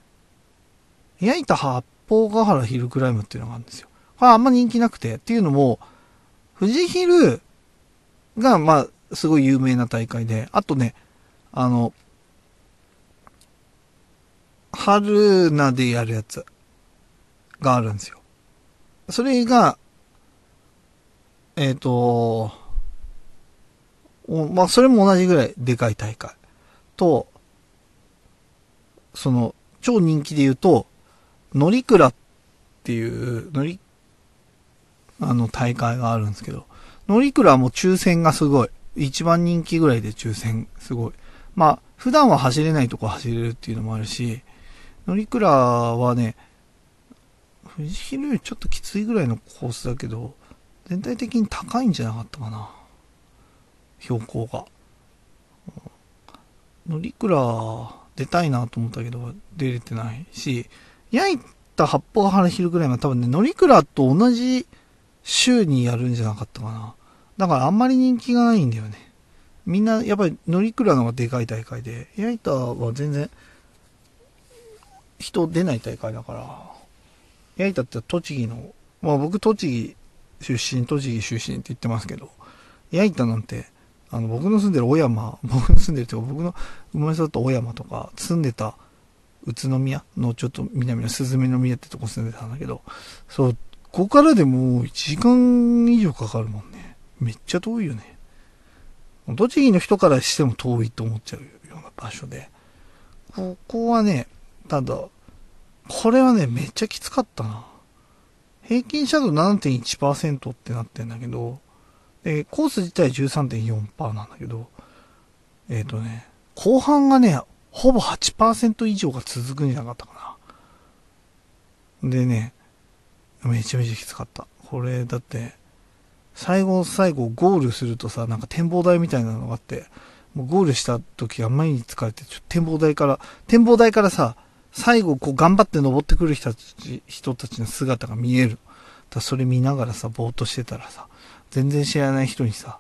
焼いた八方ヶ原ヒルクライムっていうのがあるんですよ。これあんま人気なくて、っていうのも、富士ヒルが、まあ、すごい有名な大会で、あとね、あの、春菜でやるやつがあるんですよ。それが、えっ、ー、と、まあ、それも同じぐらいでかい大会。と、その、超人気で言うと、乗鞍っていう、乗り、あの大会があるんですけど、乗鞍はも抽選がすごい。一番人気ぐらいで抽選すごい。まあ、普段は走れないとこ走れるっていうのもあるし、乗鞍はね、富士ヒルよりちょっときついぐらいのコースだけど、全体的に高いんじゃなかったかな。標高が。乗鞍出たいなと思ったけど、出れてないし、焼いた八方原昼ぐらいは多分ね、乗鞍と同じ週にやるんじゃなかったかな。だからあんまり人気がないんだよね。みんなやっぱり乗鞍の方がでかい大会で、焼いたは全然人出ない大会だから、焼いたって栃木の、まあ僕栃木出身、栃木出身って言ってますけど、焼いたなんて、あの、僕の住んでる小山、僕の住んでるというか、僕の生まれ育った小山とか、住んでた宇都宮のちょっと南の鈴の宮ってとこ住んでたんだけど、そう、ここからでもう1時間以上かかるもんね。めっちゃ遠いよね。栃木の人からしても遠いと思っちゃうような場所で。ここはね、ただ、これはね、めっちゃきつかったな。平均シャドウ7.1%ってなってんだけど、で、コース自体13.4%なんだけど、えっ、ー、とね、後半がね、ほぼ8%以上が続くんじゃなかったかな。でね、めちゃめちゃきつかった。これ、だって、最後の最後ゴールするとさ、なんか展望台みたいなのがあって、もうゴールした時あんまりに疲れて、ちょっと展望台から、展望台からさ、最後こう頑張って登ってくる人たち、人たちの姿が見える。だそれ見ながらさ、ぼーっとしてたらさ、全然知らない人にさ、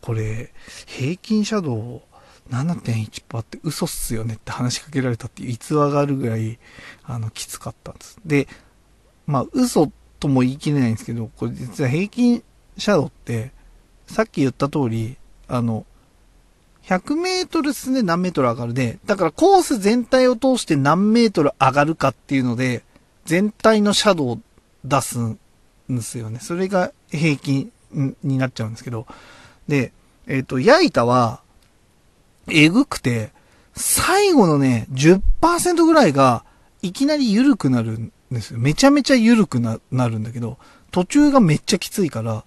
これ、平均シャドウ7.1%って嘘っすよねって話しかけられたっていう逸話があるぐらい、あの、きつかったんです。で、まあ、嘘とも言い切れないんですけど、これ実は平均シャドウって、さっき言った通り、あの、100メートル進んで何メートル上がるで、だからコース全体を通して何メートル上がるかっていうので、全体のシャドウを出すんですよね。それが平均になっちゃうんですけど。で、えっ、ー、と、焼いたは、えぐくて、最後のね、10%ぐらいが、いきなり緩くなるんですよ。めちゃめちゃ緩くなるんだけど、途中がめっちゃきついから、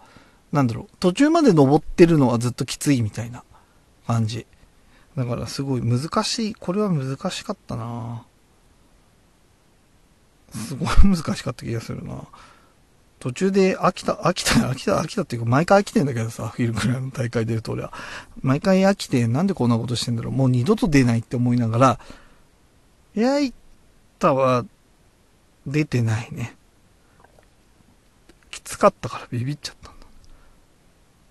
なんだろう、途中まで登ってるのはずっときついみたいな感じ。だからすごい難しい、これは難しかったなすごい難しかった気がするな途中で飽きた、飽きた、飽きた、飽きたっていうか、毎回飽きてんだけどさ、フィルクラの大会出ると俺は。毎回飽きて、なんでこんなことしてんだろう。もう二度と出ないって思いながら、やいたは、出てないね。きつかったからビビっちゃったんだ。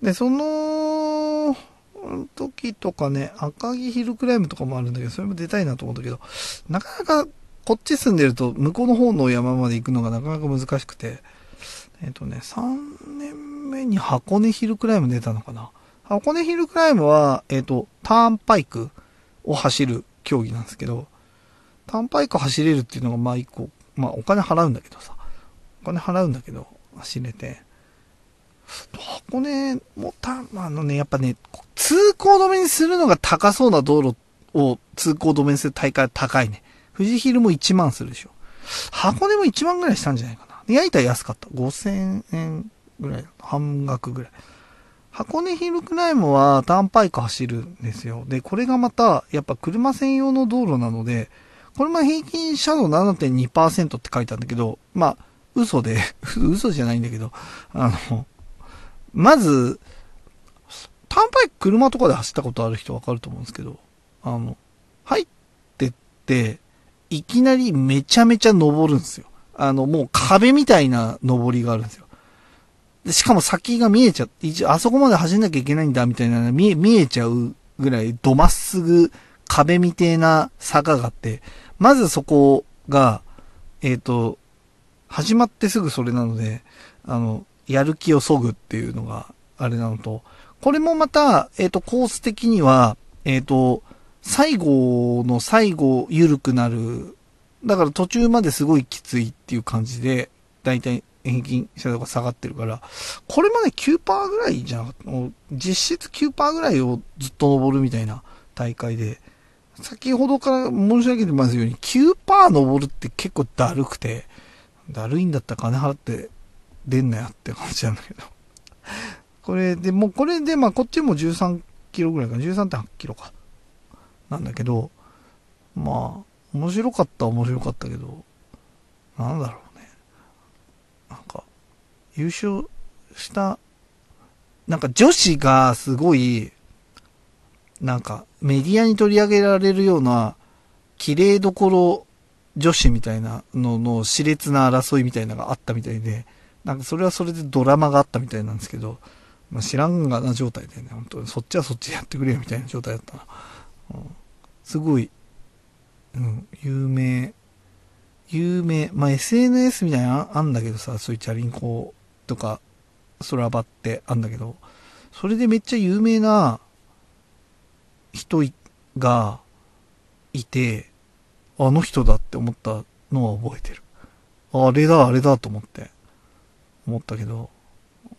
で、その、時とかね、赤城ヒルクライムとかもあるんだけど、それも出たいなと思うんだけど、なかなかこっち住んでると、向こうの方の山まで行くのがなかなか難しくて、えっ、ー、とね、3年目に箱根ヒルクライム出たのかな。箱根ヒルクライムは、えっ、ー、と、ターンパイクを走る競技なんですけど、ターンパイク走れるっていうのが、まあ一個、まあお金払うんだけどさ、お金払うんだけど、走れて、箱根もた、まあ、あのね、やっぱね、通行止めにするのが高そうな道路を通行止めにする大会高いね。富士ヒルも1万するでしょ。箱根も1万ぐらいしたんじゃないかな。焼いたら安かった。5000円ぐらい。半額ぐらい。箱根ヒルクライムはターンパイク走るんですよ。で、これがまた、やっぱ車専用の道路なので、これも平均車道7.2%って書いたんだけど、まあ、嘘で、嘘じゃないんだけど、あの、まず、タンパイク車とかで走ったことある人わかると思うんですけど、あの、入ってって、いきなりめちゃめちゃ登るんですよ。あの、もう壁みたいな登りがあるんですよ。でしかも先が見えちゃって、一応あそこまで走んなきゃいけないんだみたいな見え、見えちゃうぐらい、どまっすぐ壁みてえな坂があって、まずそこが、えっ、ー、と、始まってすぐそれなので、あの、やる気をそぐっていうのがあれなのと、これもまた、えっ、ー、と、コース的には、えっ、ー、と、最後の最後緩くなるだから途中まですごいきついっていう感じで、だいたい平均車道が下がってるから、これまで9%ぐらいじゃなかった。実質9%ぐらいをずっと登るみたいな大会で、先ほどから申し上げてますように、9%登るって結構だるくて、だるいんだったら金払って出んなよって感じなんだけど。これで、もうこれで、まあこっちも13キロぐらいかな、13.8キロか。なんだけど、まあ、面白かった面白かったけど、なんだろうね。なんか、優勝下、なんか女子がすごい、なんかメディアに取り上げられるような、綺麗どころ女子みたいなのの熾烈な争いみたいなのがあったみたいで、なんかそれはそれでドラマがあったみたいなんですけど、まあ、知らんがな状態でね、本当にそっちはそっちでやってくれよみたいな状態だったな。うん、すごい、うん、有名、有名、まあ、SNS みたいなのあんだけどさ、そういうチャリンコとか、空場ってあんだけど、それでめっちゃ有名な人がいて、あの人だって思ったのは覚えてる。あれだ、あれだと思って、思ったけど、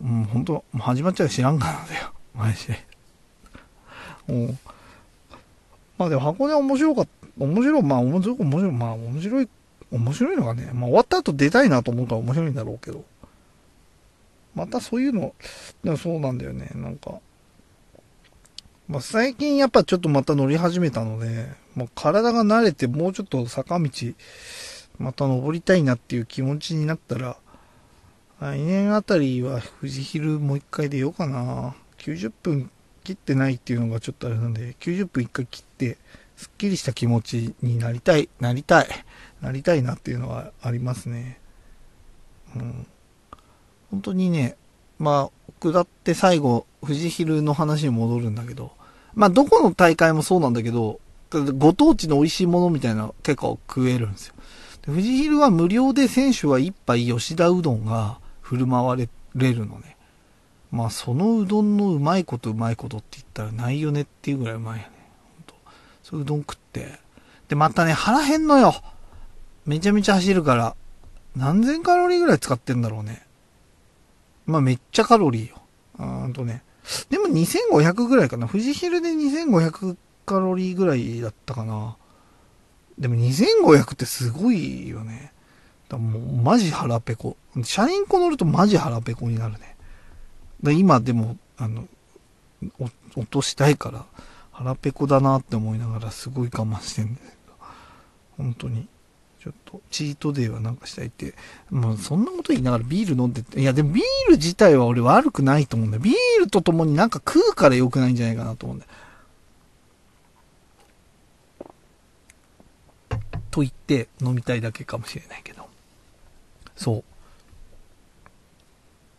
うん、本当始まっちゃう知らんかなんだよ。マジで。う。まあでも箱根面白かった。面白い、まあ面白い、面白い、まあ面白い、面白いのがね、まあ終わった後出たいなと思うから面白いんだろうけど。またそういうの、でもそうなんだよね、なんか。まあ最近やっぱちょっとまた乗り始めたので、もう体が慣れてもうちょっと坂道、また登りたいなっていう気持ちになったら、来年あたりは富士ヒルもう一回出ようかな。90分切ってないっていうのがちょっとあれなんで、90分一回切って、すっきりした気持ちになりたい、なりたい、なりたいなっていうのはありますね。うん。本当にね、まあ、下って最後、富士ヒルの話に戻るんだけど、まあ、どこの大会もそうなんだけど、ご当地の美味しいものみたいな結構食えるんですよ。富士ヒルは無料で選手は一杯吉田うどんが振る舞われるのね。まあそのうどんのうまいことうまいことって言ったらないよねっていうぐらいうまいよね。ほんとそういうどん食って。で、またね、腹減んのよ。めちゃめちゃ走るから。何千カロリーぐらい使ってんだろうね。まあめっちゃカロリーよ。うんとね。でも2500ぐらいかな。富士ヒルで2500カロリーぐらいだったかな。でも2500ってすごいよね。だもうマジ腹ペコ。車輪コ乗るとマジ腹ペコになるね。だ今でも、あの、落としたいから腹ペコだなって思いながらすごい我慢してんだけど。本当に。ちょっと、チートデイはなんかしたいって。もうそんなこと言いながらビール飲んでて、いやでもビール自体は俺悪くないと思うんだよ。ビールと共になんか食うから良くないんじゃないかなと思うんだよ。と言って飲みたいだけかもしれないけど。そ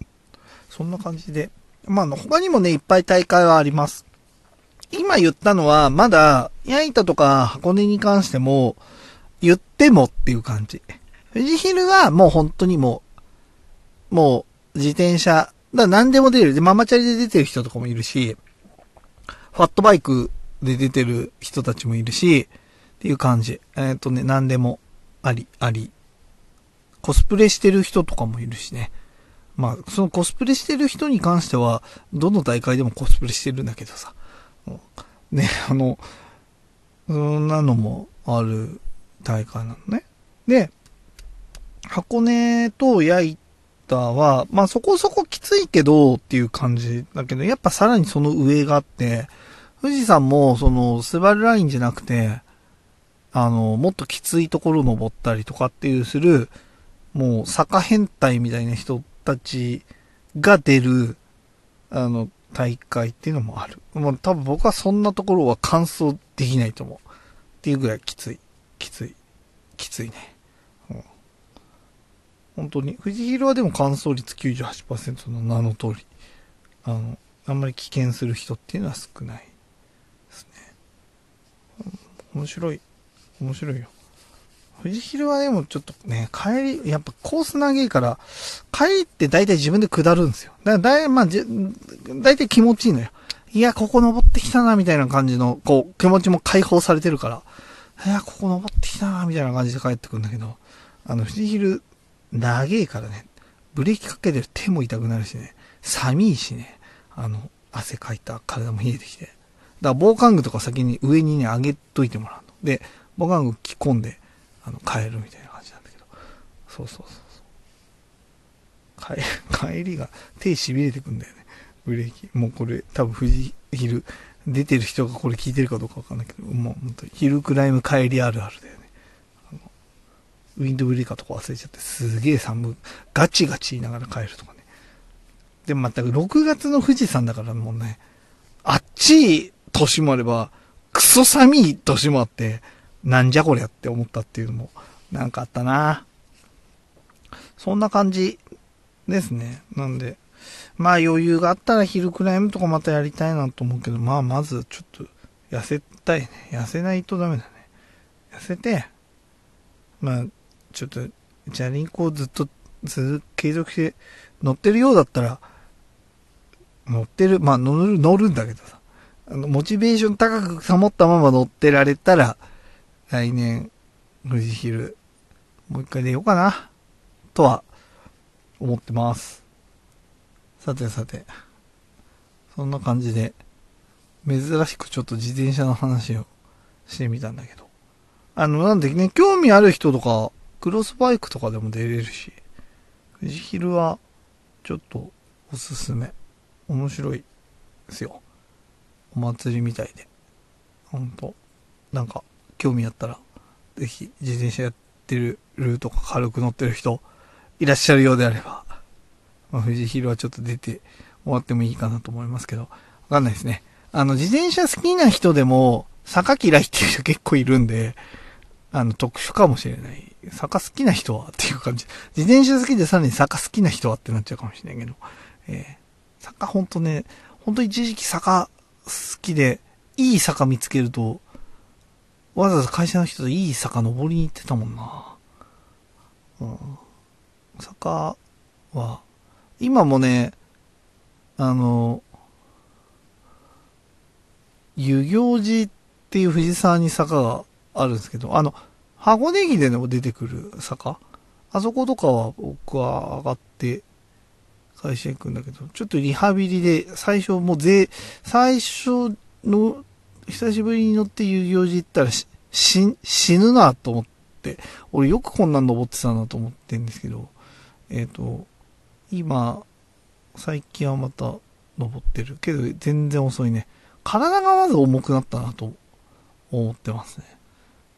う。そんな感じで。まあ、他にもね、いっぱい大会はあります。今言ったのは、まだ、矢板とか箱根に関しても、言ってもっていう感じ。富士ヒルはもう本当にもう、もう自転車、だ何でも出る。で、ママチャリで出てる人とかもいるし、ファットバイクで出てる人たちもいるし、っていう感じ。えっ、ー、とね、何でもあり、あり。コスプレしてる人とかもいるしね。まあ、そのコスプレしてる人に関しては、どの大会でもコスプレしてるんだけどさ。ね、あの、そんなのもある大会なのね。で、箱根と矢板は、まあそこそこきついけどっていう感じだけど、やっぱさらにその上があって、富士山もそのスバルラインじゃなくて、あの、もっときついところ登ったりとかっていうする、もう坂変態みたいな人たちが出る、あの、大会っていうのもある。もう多分僕はそんなところは完走できないと思う。っていうぐらいきつい。きつい。きついね。うん、本当に。富士ヒルはでも乾燥率98%の名の通り。あの、あんまり危険する人っていうのは少ないですね。面白い。面白いよ。富士ヒルはでもちょっとね、帰り、やっぱコース長いから、帰って大体自分で下るんですよ。だからだい、まあ、じ、大体気持ちいいのよ。いや、ここ登ってきたな、みたいな感じの、こう、気持ちも解放されてるから、いや、ここ登ってきたな、みたいな感じで帰ってくるんだけど、あの、富士ヒル、長えからね、ブレーキかけてる手も痛くなるしね、寒いしね、あの、汗かいた体も冷えてきて。だから防寒具とか先に上にね、上げといてもらうの。で、防寒具着込んで、あの、帰るみたいな感じなんだけど。そうそうそうそう。帰、帰りが手痺れてくんだよね。ブレーキ。もうこれ、多分富士ヒル、出てる人がこれ聞いてるかどうかわかんないけど、もう本当にヒルクライム帰りあるあるだよね。あのウィンドブレーカーとか忘れちゃって、すげえ寒、ガチガチ言いながら帰るとかね。でもまた6月の富士山だからもうね、あっちい年もあれば、クソ寒い年もあって、なんじゃこりゃって思ったっていうのも、なんかあったな。そんな感じですね。なんで、まあ余裕があったらヒルクライムとかまたやりたいなと思うけど、まあまずちょっと痩せたいね。痩せないとダメだね。痩せて、まあ、ちょっと、チャリンコをずっと、ず継続して乗ってるようだったら、乗ってる、まあ乗る、乗るんだけどさ、あの、モチベーション高く保ったまま乗ってられたら、来年、富士ヒル、もう一回出ようかな、とは、思ってます。さてさて、そんな感じで、珍しくちょっと自転車の話をしてみたんだけど。あの、なんでね、興味ある人とか、クロスバイクとかでも出れるし、富士ヒルは、ちょっと、おすすめ。面白いですよ。お祭りみたいで。ほんと。なんか、興味あったら、ぜひ、自転車やってるルートか軽く乗ってる人、いらっしゃるようであれば、まあ、富士ヒルはちょっと出て終わってもいいかなと思いますけど、わかんないですね。あの、自転車好きな人でも、坂嫌いっていう人結構いるんで、あの、特殊かもしれない。坂好きな人はっていう感じ。自転車好きでさらに坂好きな人はってなっちゃうかもしれないけど、えー、坂ほんとね、ほんと一時期坂好きで、いい坂見つけると、わざわざ会社の人といい坂登りに行ってたもんな。うん。坂は、今もね、あの、湯行寺っていう藤沢に坂があるんですけど、あの、箱根駅でも出てくる坂？あそことかは僕は上がって会社行くんだけど、ちょっとリハビリで最初もうぜ、最初の久しぶりに乗って遊行寺行ったら、死、死ぬなと思って、俺よくこんなん登ってたなと思ってんですけど、えっ、ー、と、今、最近はまた登ってるけど、全然遅いね。体がまず重くなったなと思ってますね。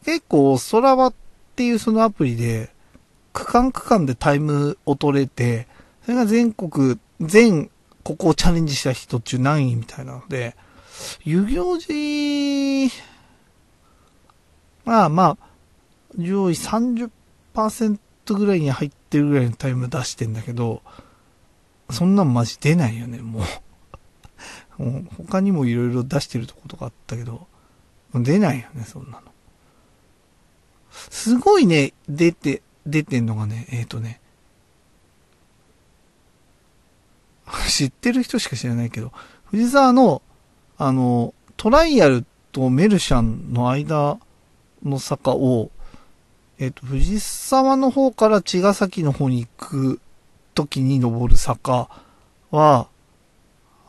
結構、空場っていうそのアプリで、区間区間でタイムを取れて、それが全国、全、ここをチャレンジした人中何位みたいなので、遊行寺、まあまあ、上位30%ぐらいに入ってるぐらいのタイム出してんだけど、そんなんマジ出ないよね、もう。もう他にも色々出してるとことかあったけど、出ないよね、そんなの。すごいね、出て、出てんのがね、えっ、ー、とね、知ってる人しか知らないけど、藤沢の、あの、トライアルとメルシャンの間の坂を、えっ、と、藤沢の方から茅ヶ崎の方に行く時に登る坂は、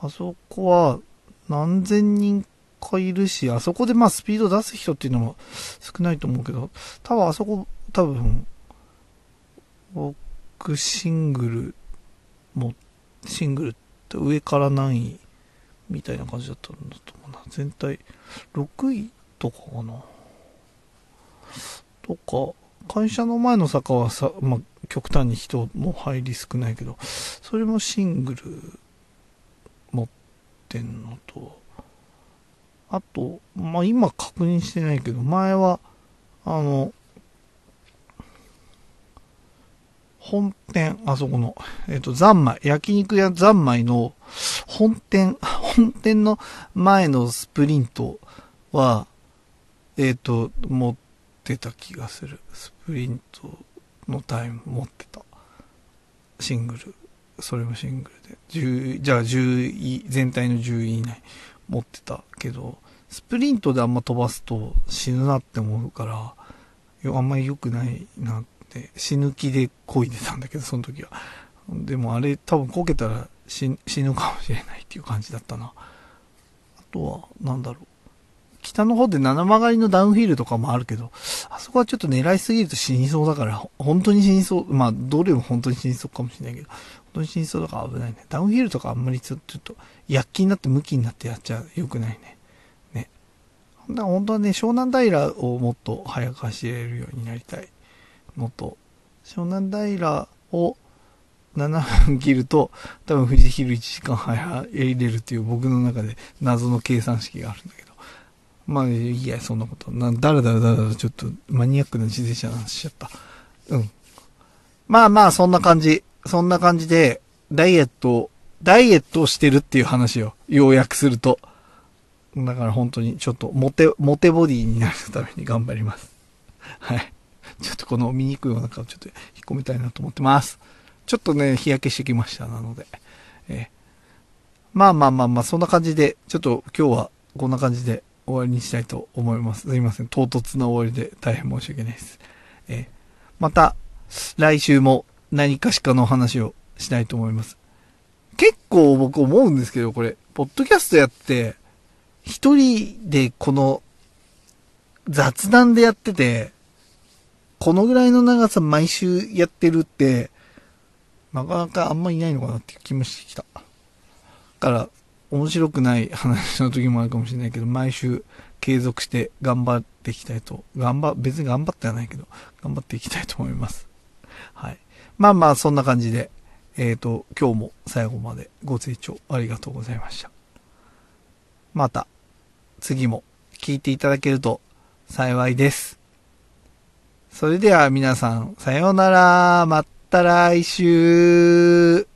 あそこは何千人かいるし、あそこでまあスピード出す人っていうのも少ないと思うけど、多分あそこ、多分、僕シングルも、シングルって上から何位みたいな感じだったんだと思うな。全体6位とかかな。とか、会社の前の坂はさ、まあ、極端に人も入り少ないけど、それもシングル持ってんのと、あと、まあ、今確認してないけど、前は、あの、本店、あそこの、えっ、ー、と、三昧、焼肉屋三昧の本店、本店の前のスプリントは、えっ、と、持ってた気がする。スプリントのタイム持ってた。シングル。それもシングルで。10じゃあ10位、全体の10位以内持ってたけど、スプリントであんま飛ばすと死ぬなって思うから、あんまり良くないなって、で死ぬ気で漕いでたんだけど、その時は。でもあれ多分こけたら死ぬかもしれないっていう感じだったな。あとは、なんだろう。北の方で七曲がりのダウンヒールとかもあるけど、あそこはちょっと狙いすぎると死にそうだから、本当に死にそう。まあ、どれも本当に死にそうかもしれないけど、本当に死にそうだから危ないね。ダウンヒールとかあんまりちょっと、躍起になって向きになってやっちゃ良くないね。ね。だから本当はね、湘南平をもっと早く走れるようになりたいのと、湘南平を7分切ると、多分富士ヒル1時間早入れるっていう僕の中で謎の計算式があるんだけど。まあ、いや、そんなこと。な、だらだらだらだらちょっとマニアックな自転車の話しちゃった。うん。まあまあ、そんな感じ。そんな感じで、ダイエットを、ダイエットをしてるっていう話を、要約すると。だから本当にちょっとモテ、モテボディになるために頑張ります。はい。ちょっとこの醜いお腹をちょっと引っ込めたいなと思ってます。ちょっとね、日焼けしてきました。なので。えー、まあまあまあまあ、そんな感じで、ちょっと今日はこんな感じで終わりにしたいと思います。すいません。唐突な終わりで大変申し訳ないです。えー、また、来週も何かしかの話をしたいと思います。結構僕思うんですけど、これ、ポッドキャストやって、一人でこの雑談でやってて、このぐらいの長さ毎週やってるって、なかなかあんまいないのかなって気もしてきた。だから、面白くない話の時もあるかもしれないけど、毎週継続して頑張っていきたいと、頑張、別に頑張ってはないけど、頑張っていきたいと思います。はい。まあまあ、そんな感じで、えっ、ー、と、今日も最後までご清聴ありがとうございました。また、次も聞いていただけると幸いです。それでは皆さん、さようなら。また来週。